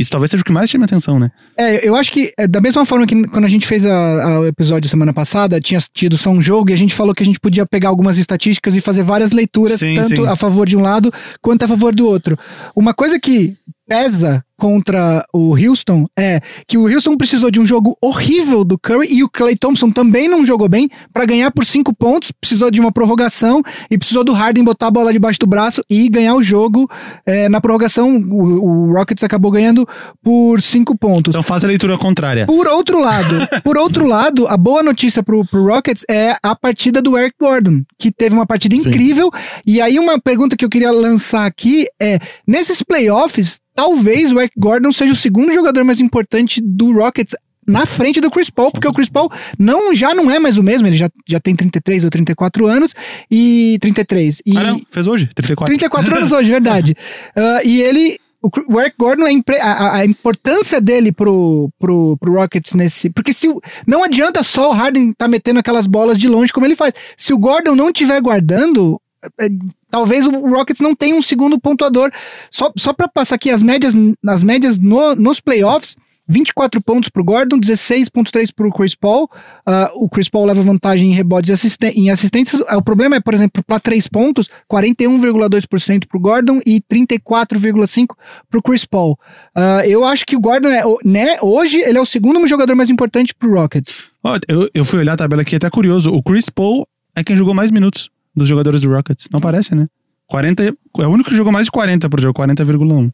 Isso talvez seja o que mais chama atenção, né? É, eu acho que é, da mesma forma que quando a gente fez o episódio semana passada, tinha tido só um jogo e a gente falou que a gente podia pegar algumas estatísticas e fazer várias leituras, Sim, tanto sim. a favor de um lado quanto a favor do outro. Uma coisa que pesa contra o Houston é que o Houston precisou de um jogo horrível do Curry e o Clay Thompson também não jogou bem pra ganhar por cinco pontos, precisou de uma prorrogação e precisou do Harden botar a bola debaixo do braço e ganhar o jogo. É, na prorrogação, o, o Rockets acabou ganhando por cinco pontos. Então faz a leitura contrária. Por outro lado, por outro lado, a boa notícia pro, pro Rockets é a partida do Eric Gordon, que teve uma partida Sim. incrível. E aí uma pergunta que eu queria lançar aqui é, nesses playoffs, talvez o Eric Gordon seja o segundo jogador mais importante do Rockets na frente do Chris Paul, porque o Chris Paul não, já não é mais o mesmo, ele já, já tem 33 ou 34 anos e 33. E, Ah, não, fez hoje, 34. 34 anos hoje, verdade. Ah, e ele. O Eric Gordon, a, impre- a- a- importância dele pro, pro, pro Rockets nesse. Porque se o- não adianta só o Harden tá metendo aquelas bolas de longe como ele faz. Se o Gordon não estiver guardando, é, talvez o Rockets não tenha um segundo pontuador. Só, só para passar aqui as médias, as médias no- nos playoffs. 24 pontos pro Gordon, 16.3 pro Chris Paul. Ah, o Chris Paul leva vantagem em rebotes e em assistências. Ah, o problema é, por exemplo, para 3 pontos, 41,2% pro Gordon e 34,5% pro Chris Paul. Ah, eu acho que o Gordon, é, o- né, hoje, ele é o segundo jogador mais importante pro Rockets. Ó, eu, eu fui olhar a tabela aqui, é até curioso. O Chris Paul é quem jogou mais minutos dos jogadores do Rockets. Não parece, né? 40, é o único que jogou mais de 40 por jogo, 40,1.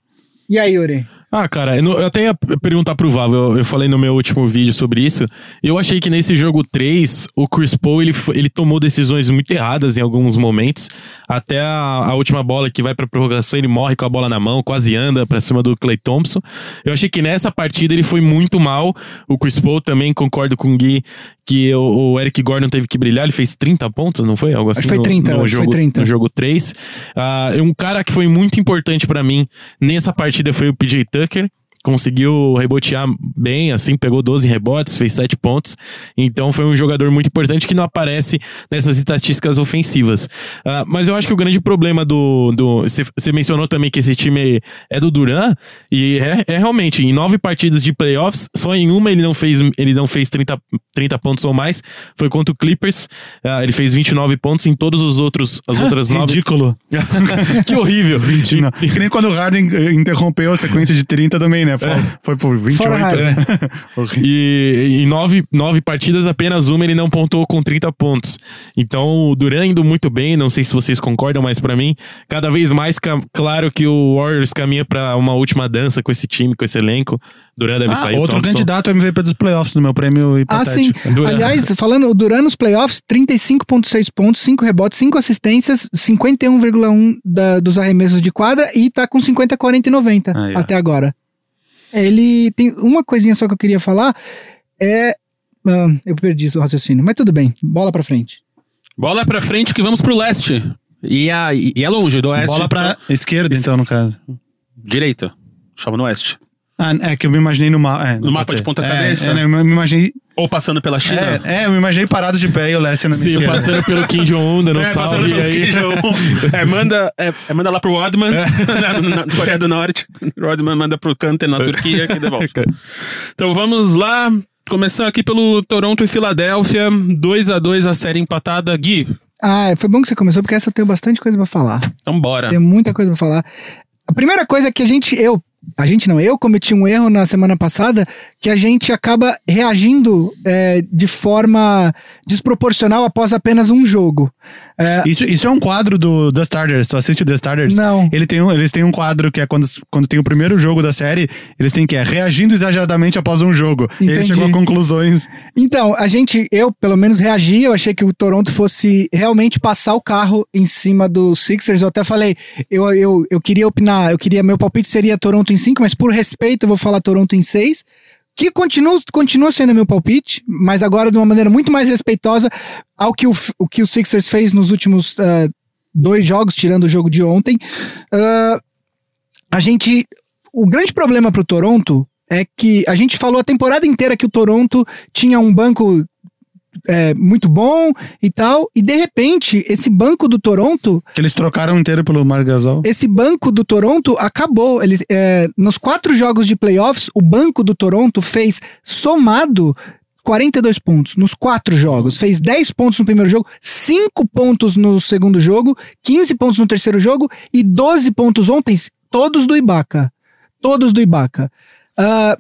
E aí, Yuri? Ah, cara, eu, não- eu até ia perguntar pro Vavo, eu, eu falei no meu último vídeo sobre isso. Eu achei que nesse jogo 3, o Chris Paul, ele, ele tomou decisões muito erradas em alguns momentos. Até a, a última bola que vai pra prorrogação, ele morre com a bola na mão, quase anda pra cima do Clay Thompson. Eu achei que nessa partida ele foi muito mal. O Chris Paul também, concordo com o Gui, que o, o Eric Gordon teve que brilhar, ele fez 30 pontos, não foi? Algo assim que foi no- 30, no, acho que foi jogo, 30. no jogo 3. Ah, um cara que foi muito importante pra mim nessa partida foi o PJ Tucker. Conseguiu rebotear bem, assim, pegou 12 rebotes, fez 7 pontos. Então foi um jogador muito importante que não aparece nessas estatísticas ofensivas. Ah, mas eu acho que o grande problema do. do você mencionou também que esse time é do Duran, e é, é realmente, em nove partidas de playoffs, só em uma ele não fez, ele não fez 30, 30 pontos ou mais. Foi contra o Clippers. Ah, ele fez 29 pontos em todos os outros, as outras nove. Ridículo. que horrível. 20, não. Que nem quando o Harden eh, interrompeu a sequência de 30 também, né? Né? Foi, foi por 28. Fora raiva. né? E em nove, nove partidas, apenas uma ele não pontuou com 30 pontos. Então, o Duran indo muito bem, não sei se vocês concordam, mas pra mim, cada vez mais claro que o Warriors caminha pra uma última dança com esse time, com esse elenco. Duran deve Ah, sair. o outro Thompson. candidato MVP dos playoffs no meu prêmio Ah, sim. hipotético. Duran. Aliás, falando, o Duran nos playoffs, 35,6 pontos, 5 rebotes, 5 assistências, 51,1 da- dos arremessos de quadra e tá com 50, 40 e 90 Aí, ó. até agora. Ele tem uma coisinha só que eu queria falar. É. ah, eu perdi o raciocínio, mas tudo bem, bola pra frente. Bola pra frente que vamos pro leste. E, a, e é longe, do oeste. Bola pra esquerda, então, no caso. Direita. Chama no oeste. Ah, é que eu me imaginei no, ma é, No mapa de ser. ponta É? É, né, eu me imaginei. Ou passando pela China. É, é, eu me imaginei parado de pé e o Lester na minha Sim, esquerda. passando pelo Kim Jong-un, dando um É, salve pelo aí. Kim Jong-un. É, manda, é, é, manda lá pro Rodman, na, na Coreia do Norte. Rodman manda pro Kanter na Turquia, que devolve. Então vamos lá. Começando aqui pelo Toronto e Filadélfia. 2 a 2 a série empatada. Gui, Ah, foi bom que você começou, porque essa eu tenho bastante coisa pra falar. então bora. Tem muita coisa pra falar. A primeira coisa é que a gente, eu, a gente não, eu cometi um erro na semana passada que a gente acaba reagindo é, de forma desproporcional após apenas um jogo. É, Isso, isso é um quadro do The Starters. Tu assiste o The Starters? Não. Ele tem um, eles têm um quadro que é quando, quando tem o primeiro jogo da série, eles têm que é reagindo exageradamente após um jogo. E eles Entendi. chegam a conclusões. Então, a gente, eu pelo menos reagi, eu achei que o Toronto fosse realmente passar o carro em cima do Sixers. Eu até falei, eu, eu, eu queria opinar, eu queria, meu palpite seria Toronto em 5, mas por respeito eu vou falar Toronto em 6. Que continua, continua sendo meu palpite, mas agora de uma maneira muito mais respeitosa ao que o, o, que o Sixers fez nos últimos ah, dois jogos, tirando o jogo de ontem. Ah, a gente. O grande problema pro Toronto é que a gente falou a temporada inteira que o Toronto tinha um banco é, muito bom e tal, e de repente, esse banco do Toronto, Que eles trocaram inteiro pelo Margasol. esse banco do Toronto acabou. Ele, é, nos quatro jogos de playoffs, o banco do Toronto fez somado 42 pontos nos quatro jogos. Fez 10 pontos no primeiro jogo, 5 pontos no segundo jogo, 15 pontos no terceiro jogo e 12 pontos ontem, todos do Ibaka. Todos do Ibaka. Ah,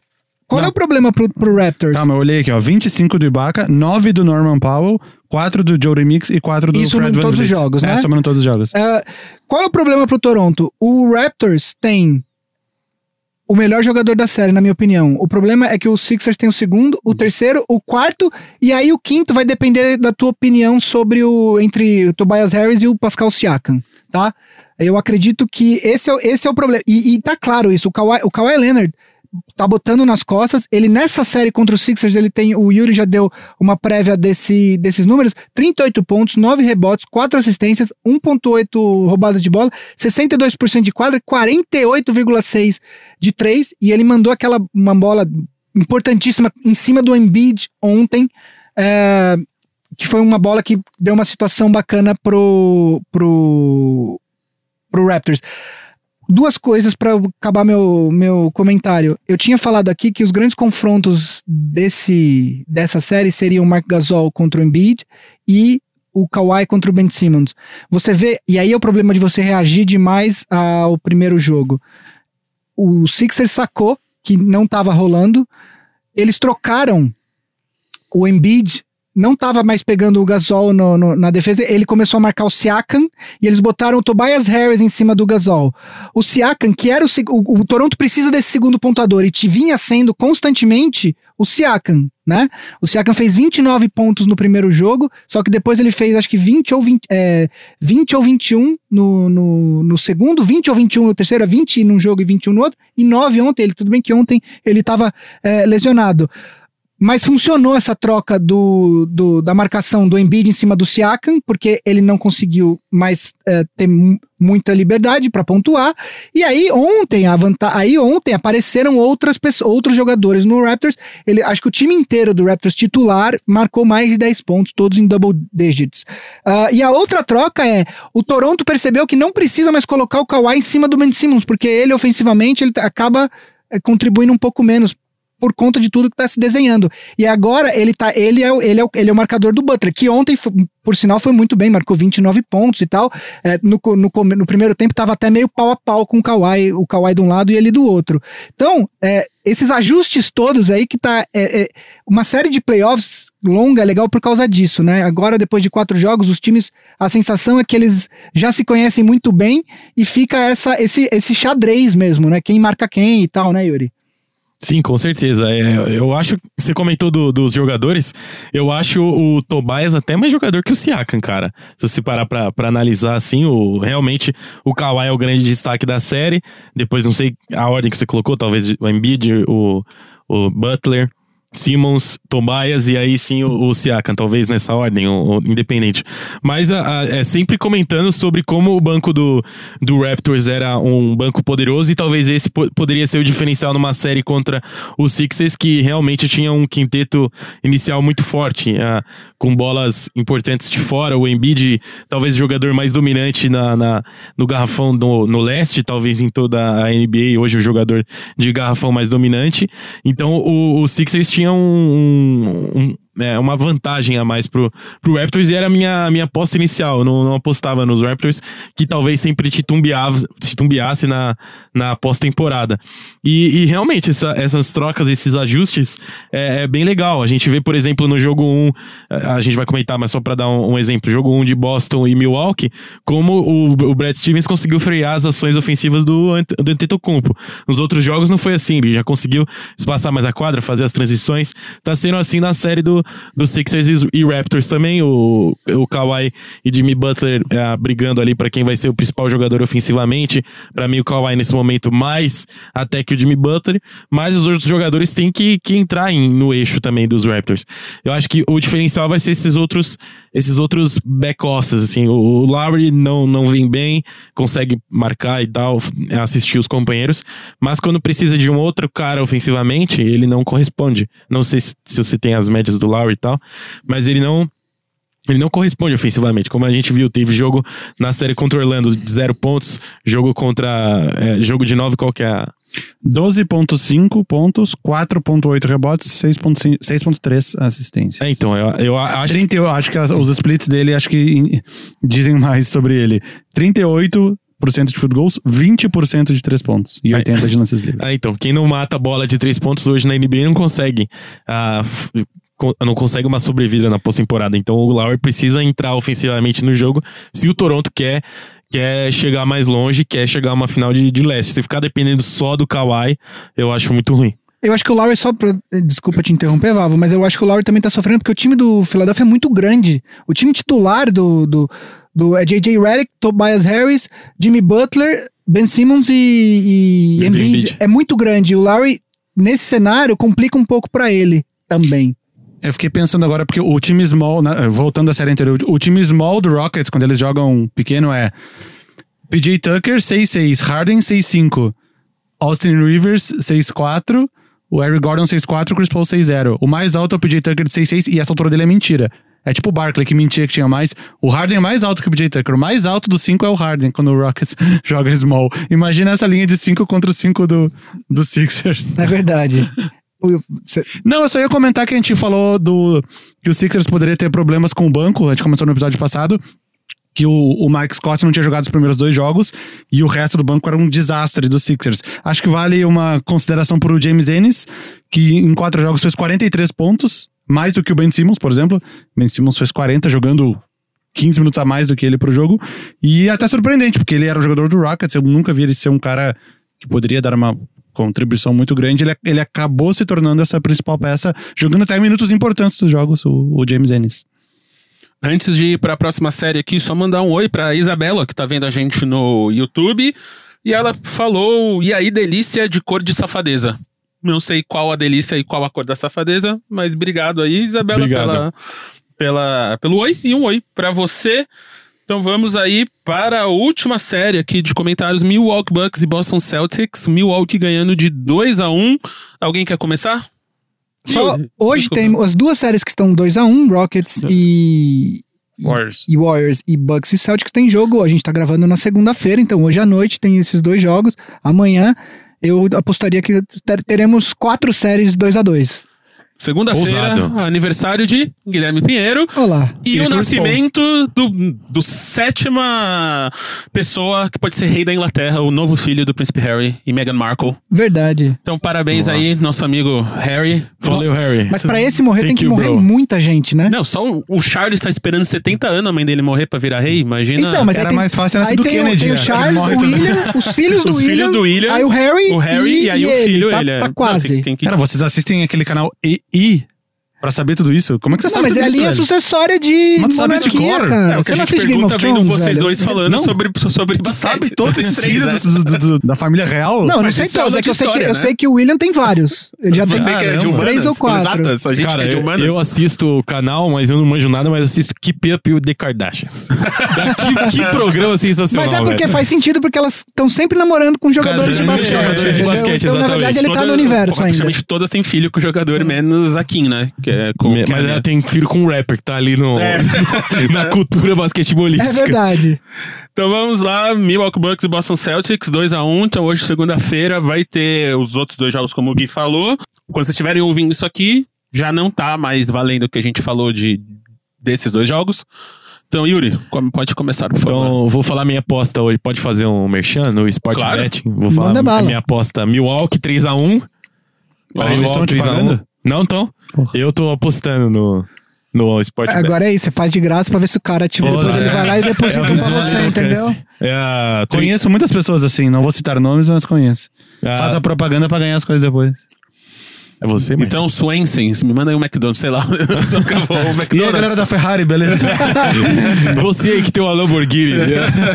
qual Não. é o problema pro, pro Raptors? Tá, mas eu olhei aqui, ó. 25 do Ibaka, 9 do Norman Powell, 4 do Joe Remix e 4 do Isso Fred em todos os jogos, é, né? somando todos os jogos. Ah, qual é o problema pro Toronto? O Raptors tem o melhor jogador da série, na minha opinião. O problema é que o Sixers tem o segundo, o terceiro, o quarto, e aí o quinto vai depender da tua opinião sobre o entre o Tobias Harris e o Pascal Siakam, tá? Eu acredito que esse é, o- esse é o problema. E, e tá claro isso, o Kawhi, o Kawhi Leonard tá botando nas costas. Ele nessa série contra os Sixers, ele tem. O Yuri já deu uma prévia desse, desses números: 38 pontos, 9 rebotes, 4 assistências, 1,8 roubadas de bola, 62% de quadra, 48,6% de 3. E ele mandou aquela uma bola importantíssima em cima do Embiid ontem. é, que foi uma bola que deu uma situação bacana pro, pro, pro Raptors. Duas coisas para acabar meu, meu comentário. Eu tinha falado aqui que os grandes confrontos desse, dessa série seriam o Mark Gasol contra o Embiid e o Kawhi contra o Ben Simmons. Você vê, e aí é o problema de você reagir demais ao primeiro jogo. O Sixers sacou que não estava rolando. Eles trocaram o Embiid não estava mais pegando o Gasol no- no- na defesa, ele começou a marcar o Siakam e eles botaram o Tobias Harris em cima do Gasol. O Siakam, que era o, o, o Toronto precisa desse segundo pontuador e te vinha sendo constantemente o Siakam, né? O Siakam fez 29 pontos no primeiro jogo, só que depois ele fez acho que 20 ou 20, é, 20 ou 21 no, no, no segundo, 20 ou 21 no terceiro, é 20 num jogo e 21 no outro, e 9 ontem, ele, tudo bem que ontem ele estava lesionado. Mas funcionou essa troca do, do- da marcação do Embiid em cima do Siakam, porque ele não conseguiu mais é, ter mu- muita liberdade para pontuar. E aí ontem, a aí ontem apareceram outras outros jogadores no Raptors. Ele, acho que o time inteiro do Raptors titular marcou mais de 10 pontos, todos em double digits. Ah, e a outra troca é, o Toronto percebeu que não precisa mais colocar o Kawhi em cima do Ben Simmons, porque ele ofensivamente ele acaba é, contribuindo um pouco menos por conta de tudo que tá se desenhando. E agora ele tá, ele é, ele é, ele é o marcador do Butler, que ontem, por sinal, foi muito bem, marcou 29 pontos e tal. É, no, no, no primeiro tempo tava até meio pau a pau com o Kawhi, o Kawhi de um lado e ele do outro. Então, é, esses ajustes todos aí que tá. é, é, uma série de playoffs longa é legal por causa disso, né? Agora, depois de quatro jogos, os times, a sensação é que eles já se conhecem muito bem e fica essa, esse, esse xadrez mesmo, né? Quem marca quem e tal, né, Yuri? Sim, com certeza. É, eu acho. Você comentou do- dos jogadores. Eu acho o, Tobias até mais jogador que o Siakam, cara. Se você parar pra, analisar assim, o, realmente o Kawhi é o grande destaque da série. Depois, não sei a ordem que você colocou, talvez o Embiid, o, o Butler. Simmons, Tobias e aí sim o, o Siakam, talvez nessa ordem, o, o independente. Mas a- a- é sempre comentando sobre como o banco do, do Raptors era um banco poderoso e talvez esse po- poderia ser o diferencial numa série contra os Sixers, que realmente tinha um quinteto inicial muito forte, ah, com bolas importantes de fora. O Embiid, talvez o jogador mais dominante na, na- no garrafão no, no leste, talvez em toda a NBA, hoje o jogador de garrafão mais dominante. Então o, o Sixers tinha um, um- um- é, uma vantagem a mais pro, pro Raptors e era a minha, minha aposta inicial. Eu não, não apostava nos Raptors, que talvez sempre titubeava, titubeasse na, na pós-temporada. E, e realmente, essa- essas trocas, esses ajustes, é, é bem legal. A gente vê, por exemplo, no jogo 1, a gente vai comentar, mas só para dar um, um exemplo, jogo 1 de Boston e Milwaukee, como o, o Brad Stevens conseguiu frear as ações ofensivas do, do Antetokounmpo. Nos outros jogos não foi assim, ele já conseguiu espaçar mais a quadra, fazer as transições. Tá sendo assim na série do, do Sixers e- Raptors também, o, o Kawhi e Jimmy Butler eh, brigando ali para quem vai ser o principal jogador ofensivamente. Para mim o Kawhi nesse momento mais até que o Jimmy Butler, mas os outros jogadores têm que, que entrar em- no eixo também dos Raptors. Eu acho que o diferencial vai ser esses outros esses outros back-offs, assim, o, o Lowry não, não vem bem, consegue marcar e tal, assistir os companheiros, mas quando precisa de um outro cara ofensivamente, ele não corresponde. Não sei se, se você tem as médias do Lowry e tal, mas ele não ele não corresponde ofensivamente. Como a gente viu, teve jogo na série contra o Orlando de zero pontos, jogo contra. é, jogo de nove, qual que é a. 12.5 pontos, 4.8 rebotes, 6.5 6.3 assistências. É, então, eu, eu acho que 30, eu acho que os splits dele acho que dizem mais sobre ele. 38% de field goals, 20% de 3 pontos e 80 de lances livres. Ah, então, quem não mata a bola de três pontos hoje na NBA não consegue. ah, não consegue uma sobrevida na pós-temporada. Então o Lowry precisa entrar ofensivamente no jogo se o Toronto quer, quer chegar mais longe, quer chegar a uma final de, de leste. Se ficar dependendo só do Kawhi, eu acho muito ruim. Eu acho que o Lowry só pra, desculpa te interromper, Vavo, mas eu acho que o Lowry também tá sofrendo porque o time do Philadelphia é muito grande. O time titular do, do, do é JJ Redick, Tobias Harris, Jimmy Butler, Ben Simmons e, e Embiid. É muito grande. O Lowry nesse cenário complica um pouco pra ele também. Eu fiquei pensando agora, porque o time small, né, voltando à série anterior, o time small do Rockets, quando eles jogam pequeno, é PJ Tucker, 6'6, Harden, 6'5, Austin Rivers, 6'4, o Eric Gordon, 6'4, Chris Paul, 6'0. O mais alto é o PJ Tucker de 6'6 e essa altura dele é mentira. É tipo o Barkley, que mentia que tinha mais. O Harden é mais alto que o PJ Tucker. O mais alto dos 5 é o Harden, quando o Rockets joga small. Imagina essa linha de 5 contra o 5 do, do Sixers. É verdade. O- Não, eu só ia comentar que a gente falou do que o Sixers poderia ter problemas com o banco, a gente comentou no episódio passado, que o, o Mike Scott não tinha jogado os primeiros dois jogos e o resto do banco era um desastre dos Sixers. Acho que vale uma consideração pro James Ennis, que em quatro jogos fez 43 pontos, mais do que o Ben Simmons, por exemplo. Ben Simmons fez 40 jogando 15 minutos a mais do que ele pro jogo. E até surpreendente, porque ele era o jogador do Rockets, eu nunca vi ele ser um cara que poderia dar uma contribuição muito grande. Ele, ele acabou se tornando essa principal peça, jogando até minutos importantes dos jogos, o, o James Ennis. Antes de ir pra próxima série aqui, só mandar um oi pra Isabela, que tá vendo a gente no YouTube. E ela falou: e aí, delícia de cor de safadeza. Não sei qual a delícia e qual a cor da safadeza, mas obrigado aí, Isabela, Obrigado. pela, pela, pelo oi e um oi pra você. Então vamos aí para a última série aqui de comentários: Milwaukee Bucks e Boston Celtics. Milwaukee ganhando de 2 a 1 Alguém quer começar? Só hoje desculpa. tem as duas séries que estão 2 a 1 Rockets e, Warriors. e Warriors e Bucks e Celtics tem jogo. A gente tá gravando na segunda-feira, então hoje à noite tem esses dois jogos. Amanhã eu apostaria que ter- teremos quatro séries 2 a 2 Segunda-feira, Ousado. aniversário de Guilherme Pinheiro. Olá. E E o nascimento do, do sétima pessoa que pode ser rei da Inglaterra, o novo filho do príncipe Harry e Meghan Markle. Verdade. Então, parabéns aí, nosso amigo Harry. Valeu, Harry. Mas pra esse morrer tem Thank que you, morrer bro. muita gente, né? Não, só o, o Charles tá esperando 70 anos a mãe dele morrer pra virar rei, imagina. Então, mas Era aí tem, mais fácil nascer aí do tem, o- Kennedy, tem o né? Charles, o William, os filhos do Os William, filhos do William, aí o Harry, o Harry e, aí o filho, tá, ele tá Não, quase. tem- tem que- Cara, vocês assistem aquele canal EI pra saber tudo isso? Como é que você Não, sabe mas tudo é a isso, linha velho? sucessória de Mas tu sabe de monarquia, cor? cara. É o que Você a não gente assiste Game pergunta of vendo Thrones, vocês velho? dois falando Não. sobre, sobre Tu basquete. sabe todos esses três, filhos né? do- do- do- da família real? Não, não Mas sei isso é todos. É que eu de sei, que, história, eu né? sei que o William tem vários. Ele já tem Você que é de Caramba. humanas? três ou quatro. Exato, a gente Cara, que é de eu, humanas. eu assisto o canal, mas eu não manjo nada, mas assisto Keep Up with the Kardashians. que, que programa sensacional, Mas é porque velho. faz sentido, porque elas estão sempre namorando com jogadores de Cara, basquete. jogadores de entendeu? basquete, então, na exatamente. verdade, ele tá no universo ainda. Praticamente todas têm filho com jogador, menos a Kim, né? Que é com, Me- que é Mas ela minha. tem filho com um rapper que tá ali no, na cultura É basquetebolística. verdade. Então vamos lá, Milwaukee Bucks e Boston Celtics, 2x1. Então hoje, segunda-feira, vai ter os outros dois jogos, como o Gui falou. Quando vocês estiverem ouvindo isso aqui, já não tá mais valendo o que a gente falou de desses dois jogos. Então, Yuri, pode começar, por favor. Então, vou falar minha aposta hoje. Pode fazer um merchan no Sport Claro. Betting? Vou falar Manda bala. minha aposta. Milwaukee 3x1. Ah, eles estão te pagando? Não estão. Eu tô apostando no, no Sport Betting. Agora é isso, você faz de graça pra ver se o cara, tipo, Pô, depois é. ele vai lá e deposita É pra você, entendeu? É a Conheço muitas pessoas assim, não vou citar nomes, mas conheço. Ah. Faz a propaganda pra ganhar as coisas depois. É você, mano? Então, Swensens, me manda aí um McDonald's, sei lá. Eu vou, um E a McDonald's. galera da Ferrari, beleza? Você aí que tem uma Lamborghini.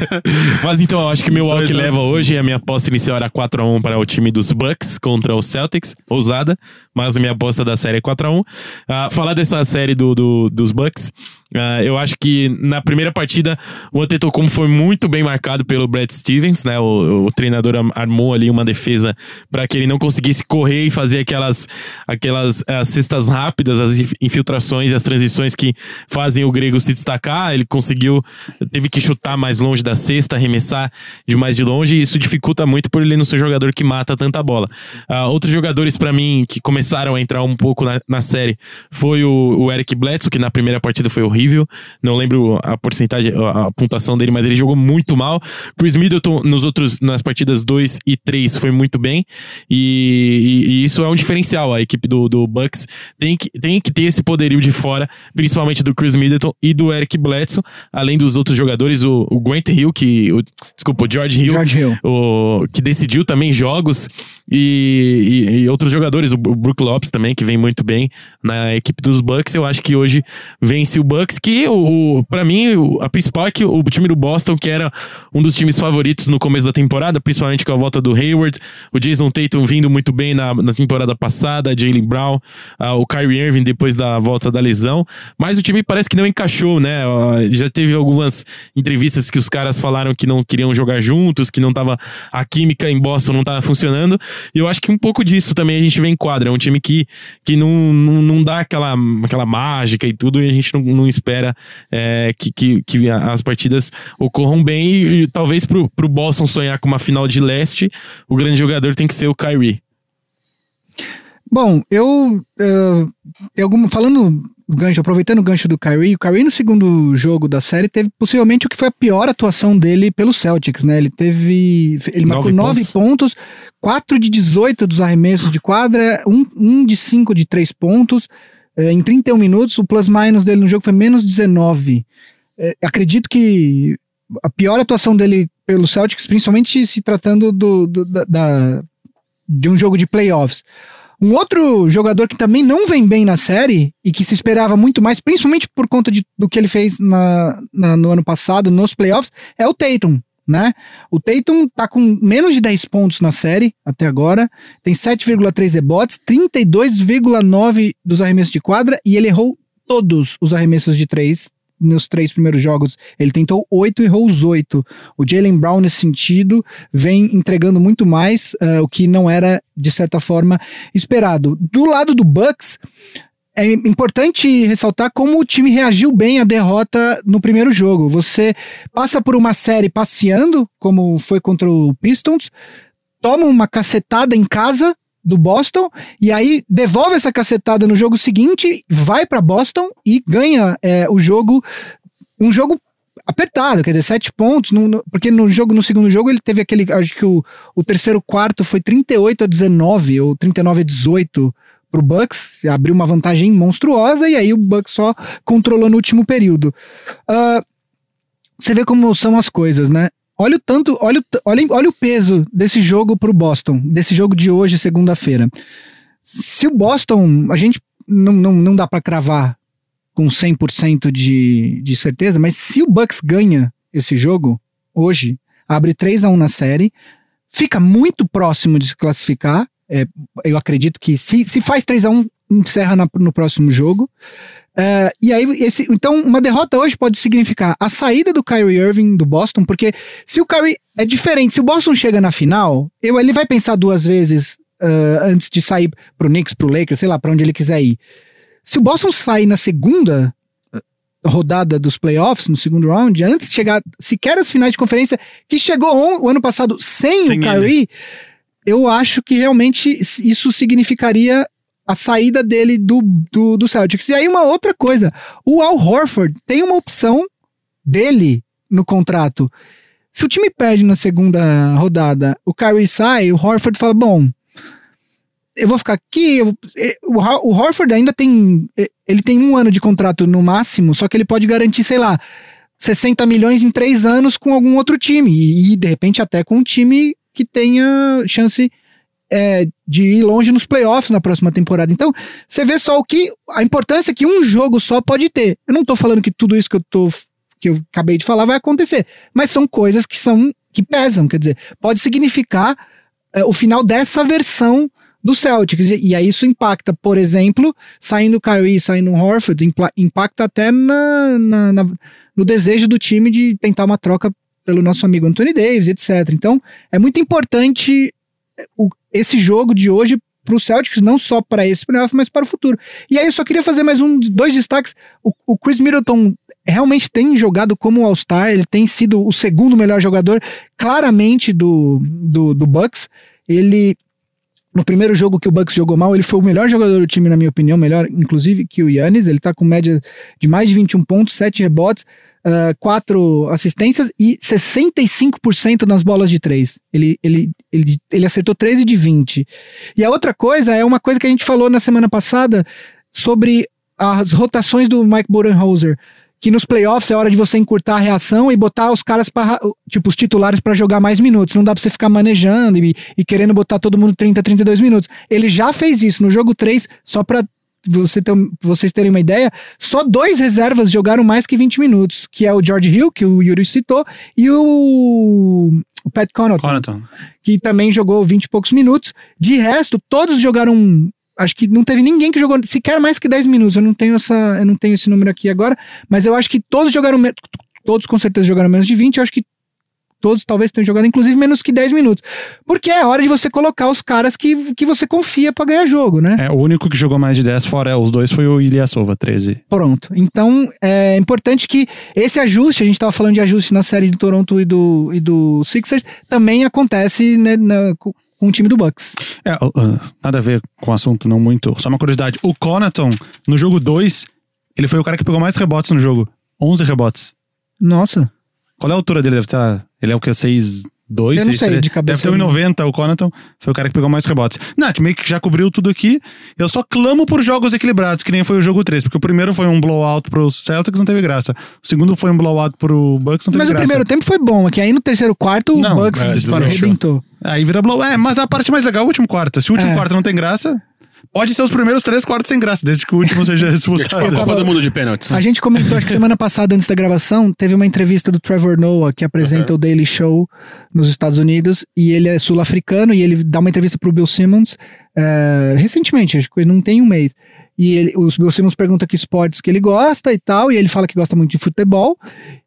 Mas então, eu acho que meu Dois a um. leva hoje. A minha aposta inicial era 4x1 para o time dos Bucks contra os Celtics. Ousada. Mas a minha aposta da série é 4x1. Ah, falar dessa série do, do- dos Bucks. Ah, eu acho que na primeira partida o Antetokounmpo foi muito bem marcado pelo Brad Stevens, né? O, o treinador armou ali uma defesa para que ele não conseguisse correr e fazer aquelas, aquelas ah, cestas rápidas, as inf- infiltrações as transições que fazem o grego se destacar. Ele conseguiu, teve que chutar mais longe da cesta, arremessar de mais de longe, e isso dificulta muito por ele não ser jogador que mata tanta bola. Ah, outros jogadores, para mim, que começaram a entrar um pouco na, na série foi o, o Eric Bledsoe, que na primeira partida foi horrível. Não lembro a porcentagem, a, a pontuação dele, mas ele jogou muito mal. Chris Middleton, nos outros, nas partidas 2 e 3, foi muito bem. E, e- e isso é um diferencial. A equipe do, do Bucks tem que, tem que ter esse poderio de fora, principalmente do Chris Middleton e do Eric Bledsoe, além dos outros jogadores, o, o Grant Hill, que. O, desculpa, o George Hill, George Hill. o, que decidiu também jogos, e, e- e outros jogadores, o, o Brook Lopes também, que vem muito bem na equipe dos Bucks. Eu acho que hoje vence o Bucks, que o, o, para mim, o- a principal é que o time do Boston, que era um dos times favoritos no começo da temporada, principalmente com a volta do Hayward, o Jason Tatum vindo muito bem na, na temporada passada, Jalen Brown, o Kyrie Irving depois da volta da lesão, mas o time parece que não encaixou, né? Já teve algumas entrevistas que os caras falaram que não queriam jogar juntos, que não tava a química em Boston não tava funcionando. E eu acho que um pouco disso também a gente vê em quadra. É um time que, que não, não, não dá aquela, aquela mágica e tudo, e a gente não, não espera é, que, que, que as partidas ocorram bem. E, e talvez pro, pro Boston sonhar com uma final de leste, o grande jogador tem que ser o Kyrie. Bom, eu. tem alguma, falando gancho, aproveitando o gancho do Kyrie, o Kyrie no segundo jogo da série teve possivelmente o que foi a pior atuação dele pelo Celtics, né? Ele teve. Ele marcou Nove 9 pontos, 4 de 18 dos arremessos de quadra, 1 um, um de 5 de 3 pontos. Eh, em 31 minutos, o plus-minus dele no jogo foi menos 19. Eh, acredito que a pior atuação dele pelo Celtics, principalmente se tratando do, do- da- da, de um jogo de playoffs. Um outro jogador que também não vem bem na série e que se esperava muito mais, principalmente por conta de, do que ele fez na, na- no ano passado, nos playoffs, é o Tatum. Né? O Tatum tá com menos de 10 pontos na série até agora, tem 7,3 rebotes, 32,9 dos arremessos de quadra e ele errou todos os arremessos de três nos três primeiros jogos. Ele tentou oito e errou os oito. O Jalen Brown, nesse sentido, vem entregando muito mais, ah, o que não era, de certa forma, esperado. Do lado do Bucks, é importante ressaltar como o time reagiu bem à derrota no primeiro jogo. Você passa por uma série passeando, como foi contra o Pistons, toma uma cacetada em casa do Boston e aí devolve essa cacetada no jogo seguinte, vai para Boston e ganha é, o jogo, um jogo apertado, quer dizer, sete pontos, no, no, porque no jogo, no segundo jogo ele teve aquele, acho que o, o terceiro quarto foi 38 a 19 ou 39 a 18 pro Bucks, abriu uma vantagem monstruosa e aí o Bucks só controlou no último período. Uh, você vê como são as coisas, né? Olha o tanto, olha, o- olha, olha o peso desse jogo pro Boston, desse jogo de hoje, segunda-feira. Se o Boston, a gente não, não, não dá pra cravar com 100% de, de certeza, mas se o Bucks ganha esse jogo hoje, abre 3 a 1 na série, fica muito próximo de se classificar. É, eu acredito que se, se faz 3 a 1 encerra na- no próximo jogo. É, e aí, esse, então, uma derrota hoje pode significar a saída do Kyrie Irving do Boston, porque se o Kyrie é diferente, se o Boston chega na final, eu, ele vai pensar duas vezes ah, antes de sair pro Knicks, pro Lakers, sei lá, pra onde ele quiser ir. Se o Boston sair na segunda ah, rodada dos playoffs, no segundo round, antes de chegar sequer às finais de conferência, que chegou on- o ano passado sem, Sem o Kyrie, eu acho que realmente isso significaria a saída dele do, do, do Celtics. E aí uma outra coisa, o Al Horford tem uma opção dele no contrato. Se o time perde na segunda rodada, o Kyrie sai, o Horford fala, bom, eu vou ficar aqui. o, Hor- o Horford ainda tem. Ele tem um ano de contrato no máximo, só que ele pode garantir, sei lá, 60 milhões em três anos com algum outro time. E, e, de repente até com um time que tenha chance é, de ir longe nos playoffs na próxima temporada. Então, você vê só o que. A importância que um jogo só pode ter. Eu não tô falando que tudo isso que eu tô. que eu acabei de falar vai acontecer. Mas são coisas que são. que pesam. Quer dizer, pode significar é, o final dessa versão do Celtics. E, e aí isso impacta, por exemplo, saindo o Kyrie, saindo o Horford, impacta até na, na- na- no desejo do time de tentar uma troca pelo nosso amigo Anthony Davis, etc. Então, é muito importante é, o- esse jogo de hoje para o Celtics, não só para esse playoff, mas para o futuro. E aí eu só queria fazer mais um, dois destaques. O, o Chris Middleton realmente tem jogado como All-Star, ele tem sido o segundo melhor jogador, claramente, do, do, do Bucks. Ele no primeiro jogo que o Bucks jogou mal, ele foi o melhor jogador do time, na minha opinião, melhor, inclusive, que o Yannis. Ele tá com média de mais de 21 pontos, 7 rebotes, 4 assistências e 65% nas bolas de 3. Ele, ele, ele, ele acertou 13 de 20. E a outra coisa é uma coisa que a gente falou na semana passada sobre as rotações do Mike Budenholzer. Que nos playoffs é hora de você encurtar a reação e botar os caras para tipo, os titulares para jogar mais minutos. Não dá pra você ficar manejando e, e querendo botar todo mundo 30, 32 minutos. Ele já fez isso no jogo 3, só pra você ter, vocês terem uma ideia, só dois reservas jogaram mais que 20 minutos, que é o George Hill, que o Yuri citou, e o, o Pat Connaughton, Connaughton. que também jogou 20 e poucos minutos. De resto, todos jogaram. Acho que não teve ninguém que jogou sequer mais que 10 minutos. Eu não tenho essa, eu não tenho esse número aqui agora, mas eu acho que todos jogaram todos com certeza jogaram menos de 20, eu acho que todos talvez tenham jogado inclusive menos que 10 minutos. Porque é hora de você colocar os caras que, que você confia pra ganhar jogo, né? É, o único que jogou mais de 10 fora os dois foi o Ilyasova, 13. Pronto. Então é importante que esse ajuste, a gente estava falando de ajuste na série do Toronto e do, e do Sixers, também acontece né, na- com o time do Bucks. É, uh, nada a ver com o assunto, não muito. Só uma curiosidade. O Connaughton, no jogo 2, ele foi o cara que pegou mais rebotes no jogo. 11 rebotes. Nossa. Qual é a altura dele? Deve estar. Ele é o que? 6, 2, Eu não 6, sei, 3? de cabeça Deve ter eu não- 1,90 o Connaughton. Foi o cara que pegou mais rebotes. Nath, meio que já cobriu tudo aqui. Eu só clamo por jogos equilibrados, que nem foi o jogo 3. Porque o primeiro foi um blowout pro Celtics, não teve graça. O segundo foi um blowout pro Bucks, não teve Mas o graça. primeiro tempo foi bom, é que aí no terceiro quarto Não, o Bucks é, disparou. arrebentou. Aí vira blow. É, mas a parte mais legal é o último quarto. Se o último É. quarto não tem graça, pode ser os primeiros três quartos sem graça, desde que o último seja É tipo a disputado. Copa do Mundo de pênaltis. A gente comentou, acho que semana passada, antes da gravação, teve uma entrevista do Trevor Noah, que apresenta o Daily Show nos Estados Unidos, e ele é sul-africano, e ele dá uma entrevista pro Bill Simmons eh, recentemente, acho que não tem um mês. E ele, o Bill Simmons pergunta que esportes que ele gosta e tal, e ele fala que gosta muito de futebol.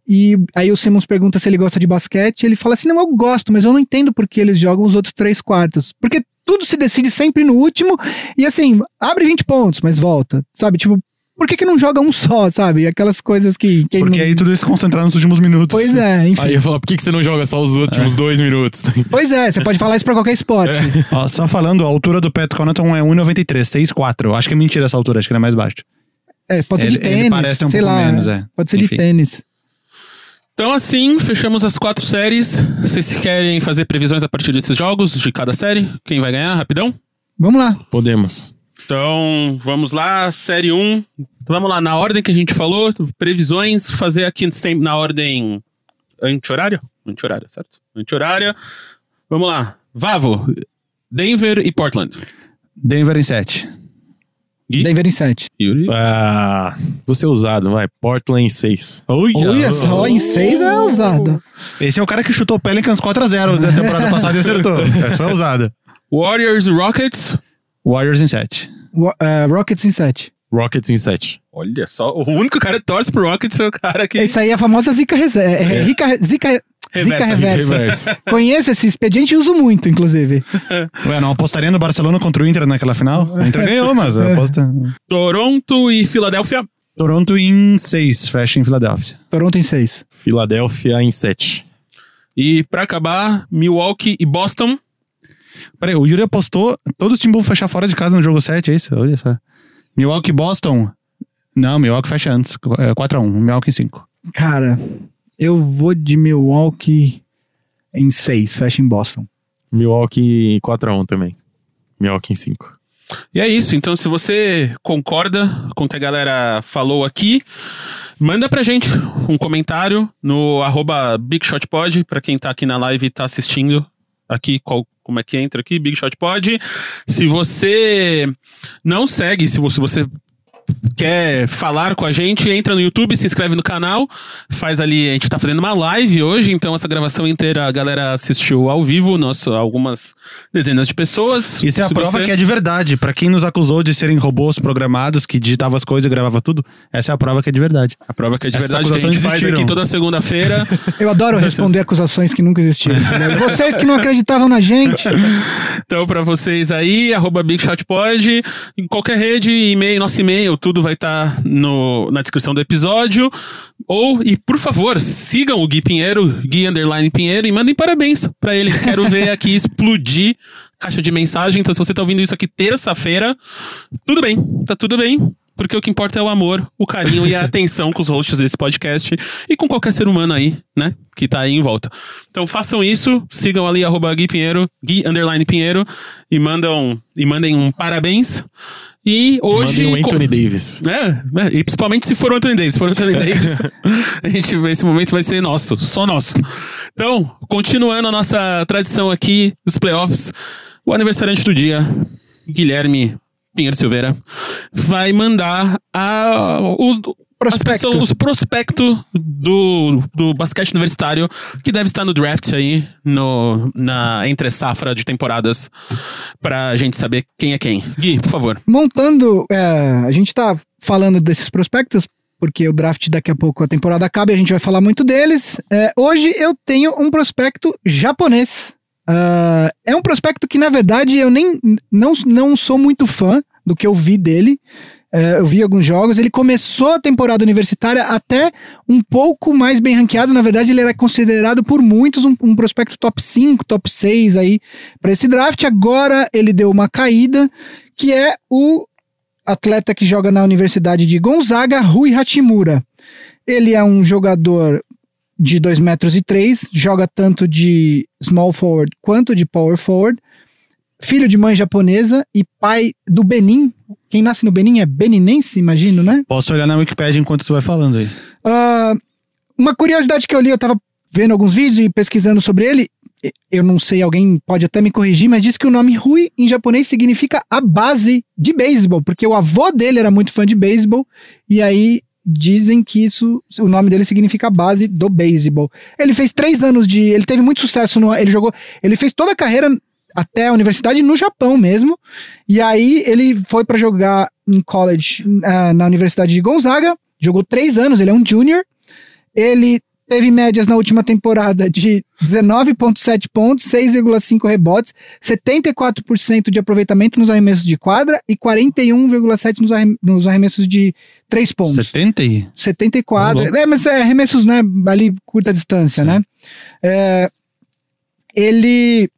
E aí o Simmons pergunta se ele gosta de basquete, e ele fala assim: não, eu gosto, mas eu não entendo por que eles jogam os outros três quartos. Porque tudo se decide sempre no último, e assim, abre 20 pontos, mas volta. Sabe, tipo, por que, que não joga um só, sabe? Aquelas coisas que. Porque não... aí tudo isso se concentrar nos últimos minutos. Pois é, enfim. Aí eu falar, por que, que você não joga só os últimos dois minutos? Pois é, você pode falar isso pra qualquer esporte. Ó, só falando, a altura do Pat Connaughton é 1,93, 6,4. Acho que é mentira essa altura, acho que ele é mais baixo. É, pode ser Ele- de ele tênis. parece ter um sei pouco lá. menos, é. Pode ser Enfim. de tênis. Então, assim, fechamos as quatro séries. Vocês querem fazer previsões a partir desses jogos, de cada série? Quem vai ganhar, rapidão? Vamos lá. Podemos. Então, vamos lá, série 1. Vamos lá, na ordem que a gente falou, previsões, fazer aqui sempre na ordem anti-horária? Anti-horária, certo? Anti-horária. Vamos lá. Vavo, Denver e Portland. Denver em 7. Gui? Denver em 7. Yuri? Ah, vou ser usado, vai. Portland 6. Olha só, em 6 é ousado. Esse é o cara que chutou Pelicans 4x0 da temporada passada e acertou. Essa foi ousada. Warriors e Rockets. Warriors em 7. Wa- é, Rockets em 7. Rockets em 7. Olha só, o único cara que torce pro Rockets é o cara que. Isso aí é a famosa zica, rese- é, é, rica- zica, zica Reversa, reversa. Conheço esse expediente e uso muito, inclusive. Ué, não apostaria no Barcelona contra o Inter naquela final? O Inter ganhou, mas a aposta. Toronto e Filadélfia. Toronto em 6, fecha em Filadélfia. Toronto em 6. Filadélfia em 7. E pra acabar, Milwaukee e Boston. Peraí, o Yuri apostou todos os times vão fechar fora de casa no jogo 7, é isso? Olha só. Milwaukee e Boston. Não, Milwaukee fecha antes. É 4x1, Milwaukee em 5. Cara, eu vou de Milwaukee em 6, fecha em Boston. Milwaukee 4x1 também. Milwaukee em 5. E é isso. Então, se você concorda com o que a galera falou aqui, manda pra gente um comentário no arroba BigShotPod, pra quem tá aqui na live e tá assistindo aqui, qual, como é que entra aqui, Big Shot Pod. Se você não segue, se você, se você quer falar com a gente, entra no YouTube, se inscreve no canal, faz ali, a gente tá fazendo uma live hoje, então essa gravação inteira a galera assistiu ao vivo, nossa, algumas dezenas de pessoas. Isso é a prova você- que é de verdade. Pra quem nos acusou de serem robôs programados que digitava as coisas e gravava tudo, essa é a prova que é de verdade. A prova que é de Essas verdade, que a gente faz existiram. aqui toda segunda-feira. Eu adoro responder acusações que nunca existiram. entendeu? Vocês que não acreditavam na gente, Então, pra vocês aí, arroba BigShotPod, em qualquer rede, e-mail, nosso e-mail, tudo vai estar na descrição do episódio. Ou, e por favor, sigam o Gui Pinheiro, Gui Underline Pinheiro, e mandem parabéns pra ele. Quero ver aqui explodir caixa de mensagem. Então, se você tá ouvindo isso aqui terça-feira, tudo bem, tá tudo bem. Porque o que importa é o amor, o carinho e a atenção com os hosts desse podcast e com qualquer ser humano aí, né? Que tá aí em volta. Então façam isso, sigam ali arroba Gui Pinheiro, Gui Underline Pinheiro, e mandam e mandem um parabéns. E hoje. Mandem o Anthony Davis. É, né? e principalmente se for o Anthony Davis. Se for o Anthony Davis, a gente, esse momento vai ser nosso, só nosso. Então, continuando a nossa tradição aqui, os playoffs, o aniversariante do dia, Guilherme Pinheiro Silveira, vai mandar a, os, as Prospecto. pessoas- os prospectos do, do basquete universitário que deve estar no draft aí, no, na entre safra de temporadas, pra gente saber quem é quem. Gui, por favor. montando. é, a gente tá falando desses prospectos, porque o draft daqui a pouco a temporada acaba e a gente vai falar muito deles. É, hoje eu tenho um prospecto japonês. Ah, é um prospecto que, na verdade, eu nem não, não sou muito fã do que eu vi dele. É, eu vi alguns jogos. Ele começou a temporada universitária até um pouco mais bem ranqueado. Na verdade, ele era considerado por muitos um, um prospecto top 5, top 6 aí para esse draft. Agora ele deu uma caída, que é o atleta que joga na Universidade de Gonzaga, Rui Hachimura. Ele é um jogador de 2 metros e 3, joga tanto de small forward quanto de power forward. Filho de mãe japonesa e pai do Benin. Quem nasce no Benin é beninense, imagino, né? Posso olhar na Wikipedia enquanto tu vai falando aí. Ah, uma curiosidade que eu li, eu tava vendo alguns vídeos e pesquisando sobre ele. Eu não sei, alguém pode até me corrigir, mas diz que o nome Rui em japonês significa a base de beisebol, porque o avô dele era muito fã de beisebol, e aí dizem que isso, o nome dele significa base do beisebol. Ele fez três anos de. Ele teve muito sucesso no. Ele jogou. Ele fez toda a carreira até a universidade no Japão mesmo. E aí ele foi pra jogar em college ah, na Universidade de Gonzaga. Jogou três anos, ele é um junior. Ele teve médias na última temporada de 19,7 pontos, 6,5 rebotes, 74% de aproveitamento nos arremessos de quadra e 41,7% nos, arrem nos arremessos de 3 pontos. 70 e... 74. louco. É, mas é arremessos, né? Ali, curta distância, né? É, ele.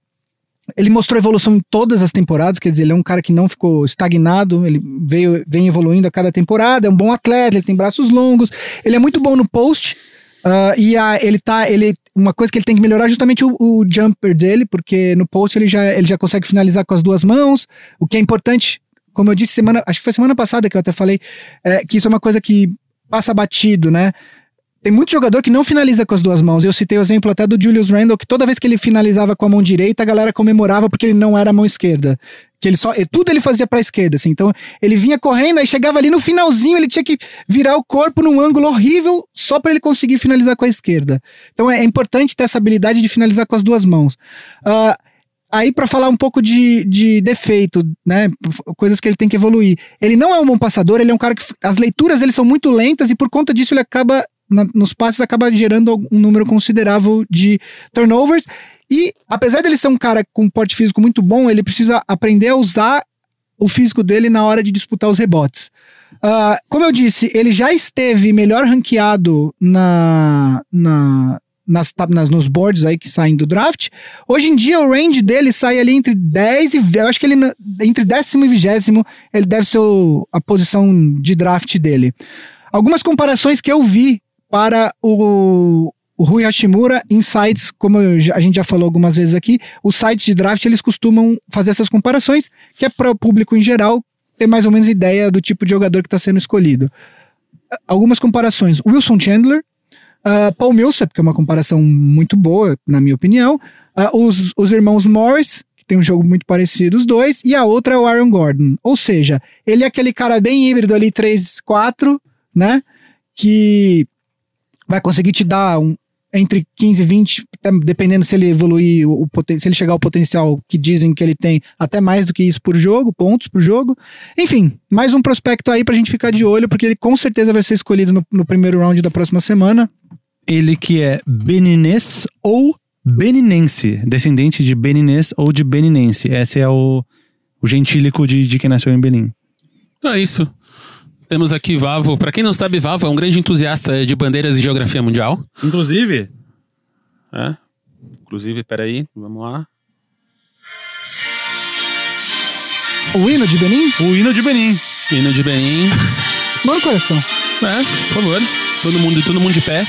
Ele mostrou evolução em todas as temporadas, quer dizer, ele é um cara que não ficou estagnado, ele veio, vem evoluindo a cada temporada, é um bom atleta, ele tem braços longos, ele é muito bom no post, ah, e a, ele tá. Ele, uma coisa que ele tem que melhorar é justamente o, o jumper dele, porque no post ele já, ele já consegue finalizar com as duas mãos, o que é importante. Como eu disse semana, acho que foi semana passada que eu até falei, é, que isso é uma coisa que passa batido, né? Tem muito jogador que não finaliza com as duas mãos. Eu citei o exemplo até do Julius Randle, que toda vez que ele finalizava com a mão direita, a galera comemorava porque ele não era a mão esquerda. Que ele só, tudo ele fazia pra esquerda, assim. Então, ele vinha correndo, aí chegava ali no finalzinho, ele tinha que virar o corpo num ângulo horrível só pra ele conseguir finalizar com a esquerda. Então, é, é importante ter essa habilidade de finalizar com as duas mãos. Ah, Aí, pra falar um pouco de, de defeito, né? Coisas que ele tem que evoluir. Ele não é um bom passador, ele é um cara que. As leituras dele são muito lentas e por conta disso ele acaba. Na- nos passes acaba gerando um número considerável de turnovers. E apesar dele ser um cara com porte físico muito bom, ele precisa aprender a usar o físico dele na hora de disputar os rebotes. Ah, como eu disse, ele já esteve melhor ranqueado na, na, nas, nas, nos boards aí que saem do draft. Hoje em dia, o range dele sai ali entre 10 e. Eu acho que ele. Entre décimo e vigésimo, ele deve ser o- a posição de draft dele. Algumas comparações que eu vi para o, o Rui Hashimura em sites, como a gente já falou algumas vezes aqui, os sites de draft eles costumam fazer essas comparações, que é para o público em geral ter mais ou menos ideia do tipo de jogador que está sendo escolhido. Algumas comparações: Wilson Chandler, ah, Paul Millsap, que é uma comparação muito boa, na minha opinião, ah, os, os irmãos Morris, tem um jogo muito parecido, os dois, e a outra é o Aaron Gordon. Ou seja, ele é aquele cara bem híbrido ali, 3-4, né? Que vai conseguir te dar um, entre 15 e 20, até dependendo se ele evoluir, o, o poten- se ele chegar ao potencial que dizem que ele tem, até mais do que isso por jogo, pontos por jogo. Enfim, mais um prospecto aí pra gente ficar de olho, porque ele com certeza vai ser escolhido no, no primeiro round da próxima semana. Ele que é beninês ou beninense, descendente de beninês ou de beninense. Esse é o, o gentílico de, de quem nasceu em Benin. É isso. Temos aqui Vavo. Pra quem não sabe, Vavo é um grande entusiasta de bandeiras e geografia mundial. Inclusive, É. Inclusive, peraí, vamos lá. O hino de Benin? o hino de Benin. Hino de Benin. Mano coração. É, por favor. Todo mundo, todo mundo de pé.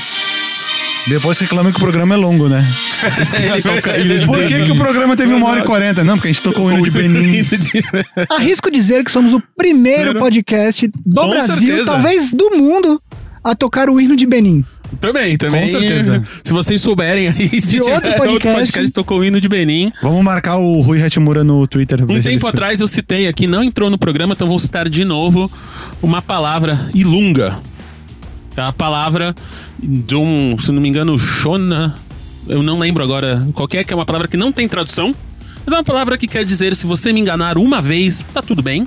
Depois reclama que o programa é longo, né? Por que, que o programa teve uma hora e quarenta? Não, porque a gente tocou o hino de Benin. Arrisco dizer que somos o primeiro podcast do Com Brasil, certeza. talvez do mundo, a tocar o hino de Benin. Também, também. Com certeza. Se vocês souberem aí, se De tiver outro outro podcast. podcast, tocou o hino de Benin. Vamos marcar o Rui Hatmura no Twitter. Um tempo atrás eu citei aqui, não entrou no programa, então vou citar de novo uma palavra ilunga. É a palavra de um, se não me engano, Shona. Eu não lembro agora qual que é, que é uma palavra que não tem tradução. Mas é uma palavra que quer dizer: se você me enganar uma vez, tá tudo bem.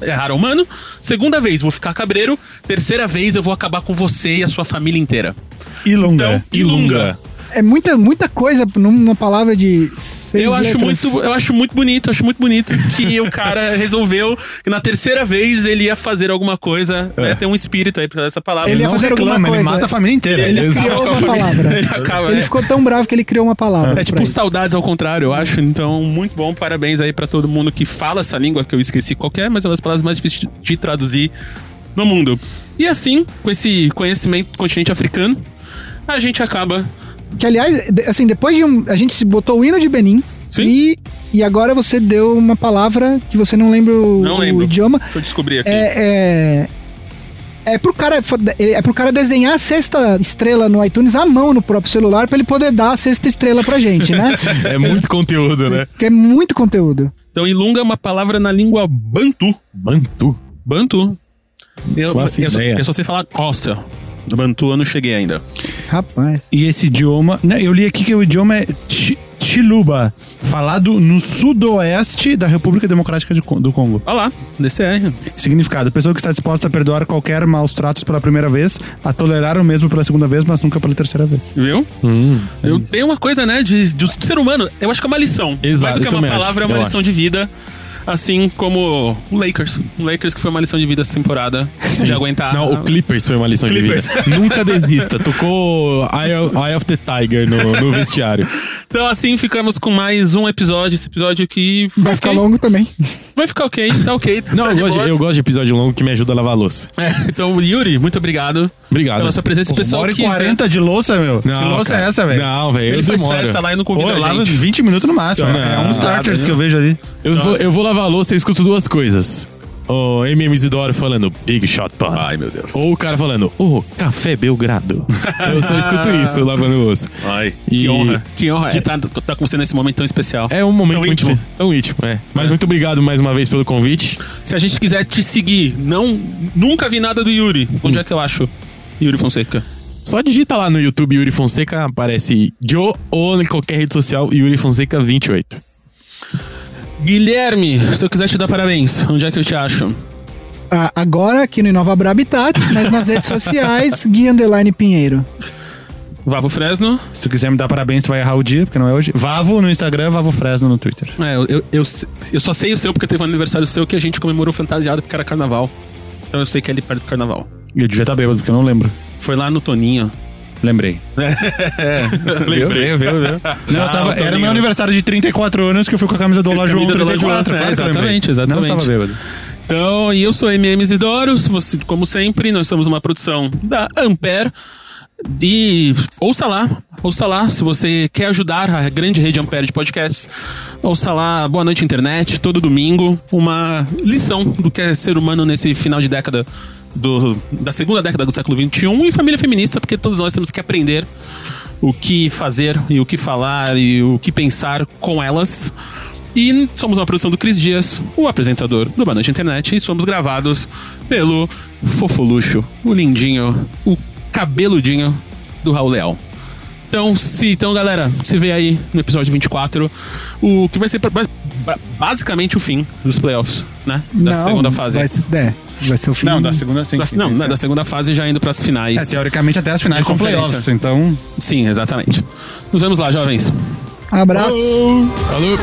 Errar humano. Segunda vez, vou ficar cabreiro. Terceira vez, eu vou acabar com você e a sua família inteira. Ilunga. Então, ilunga. É muita, muita coisa numa palavra de seis Eu acho, letras. muito, eu acho muito bonito, acho muito bonito que o cara resolveu que na terceira vez ele ia fazer alguma coisa, né, ter um espírito aí pra essa palavra. Ele ia Não fazer alguma reclama, ele mata a família inteira. Ele Ele criou acaba com a uma palavra. Ele acaba, Ele é. ficou tão bravo que ele criou uma palavra. É tipo saudades ao contrário, eu acho. Então, muito bom. Parabéns aí pra todo mundo que fala essa língua que eu esqueci qualquer, mas é uma das palavras mais difíceis de traduzir no mundo. E assim, com esse conhecimento do continente africano, a gente acaba. Que, aliás, assim, depois de um. A gente se botou o hino de Benin. Sim. E, e agora você deu uma palavra que você não lembra o, Não o lembro. idioma. Deixa eu descobrir aqui. É, é, é pro cara é pro cara desenhar a sexta estrela no iTunes à mão no próprio celular pra ele poder dar a sexta estrela pra gente, né? É muito conteúdo, né? que é muito conteúdo. Então, ilunga é uma palavra na língua bantu. Bantu. Bantu. Eu, eu, só, eu só sei falar costa. Do Bantu eu não cheguei ainda. Rapaz. E esse idioma. Né, eu li aqui que o idioma é Chi- Chiluba, falado no sudoeste da República Democrática do Congo. Olha lá, DCR. Significado: pessoa que está disposta a perdoar qualquer maus tratos pela primeira vez, a tolerar o mesmo pela segunda vez, mas nunca pela terceira vez. Viu? eu tenho uma coisa, né, de, de ser humano. Eu acho que é uma lição. Exato, Mais do que é uma também acho. palavra, é uma Eu lição de vida. Assim como o Lakers. O Lakers que foi uma lição de vida essa temporada. De aguentar. Não, o Clippers foi uma lição Clippers. de vida. Nunca desista. Tocou Eye of, Eye of the Tiger no, no vestiário. Então, assim, ficamos com mais um episódio. Esse episódio que. Vai ficar ok. longo também. Vai ficar ok, tá ok. Não, tá eu gosto, eu gosto de episódio longo que me ajuda a lavar a louça. É, então, Yuri, muito obrigado Obrigado. pela sua presença. Pessoal uma hora e quiser- 40 de louça, meu. que Não, louça cara. é essa, velho? Não, velho. Ele Eu faz festa lá e não Pô, convida eu a lavo gente. 20 minutos no máximo. Não, é um starters nada, que eu vejo ali. Eu, vou, eu vou lavar a louça e escuto duas coisas. O MM Isidoro falando Big Shot Pan. Ai, meu Deus. Ou o cara falando, ô, Café Belgrado. eu só escuto isso lavando louça. Ai, E- que honra. Que honra. Que- É, tá, tá com você nesse momento tão especial. É um momento Tão muito íntimo. tão íntimo, é. Mas muito obrigado mais uma vez pelo convite. Se a gente quiser te seguir, não, nunca vi nada do Yuri. Onde é que eu acho? Yuri Fonseca. Só digita lá no YouTube Yuri Fonseca, aparece Joe ou em qualquer rede social Yuri Fonseca 28. Guilherme, se eu quiser te dar parabéns, onde é que eu te acho? Ah, agora aqui no Inova Bra Habitat, mas nas redes sociais, Gui Underline Pinheiro. Vavo Fresno. Se tu quiser me dar parabéns, tu vai errar o dia, porque não é hoje. Vavo no Instagram, Vavo Fresno no Twitter. É, eu, eu, eu, eu só sei o seu porque teve um aniversário seu que a gente comemorou fantasiado porque era carnaval. Então eu sei que é ali perto do carnaval. E eu devia estar bêbado, porque eu não lembro. Foi lá no Toninho. Lembrei. Lembrei, viu, viu? Não, eu tava, era meu aniversário de 34 anos que eu fui com a camisa do Olá João Camisa do Olá 34. João, é, exatamente, exatamente. Não estava bêbado. Então, e eu sou MM Isidoro, como sempre, nós somos uma produção da Ampere. E ouça lá, ouça lá, se você quer ajudar a grande rede Ampere de podcasts, ouça lá Boa Noite Internet, todo domingo, uma lição do que é ser humano nesse final de década do, da segunda década do século XXI e família feminista, porque todos nós temos que aprender o que fazer e o que falar e o que pensar com elas. E somos uma produção do Cris Dias, o apresentador do Boa Noite Internet, e somos gravados pelo Fofoluxo, o lindinho, o cabeludinho do Raul Leal. Então, se, então, galera, se vê aí no episódio 24, o que vai ser ba- ba- basicamente o fim dos playoffs, né? Da Não, segunda fase. Vai ser, é, vai ser o fim. Não, da segunda sim. Da- sim, não, sim, né, da segunda fase já indo pras É, finais. teoricamente até as finais De são playoffs, então... Sim, exatamente. Nos vemos lá, jovens. Abraço. Falou!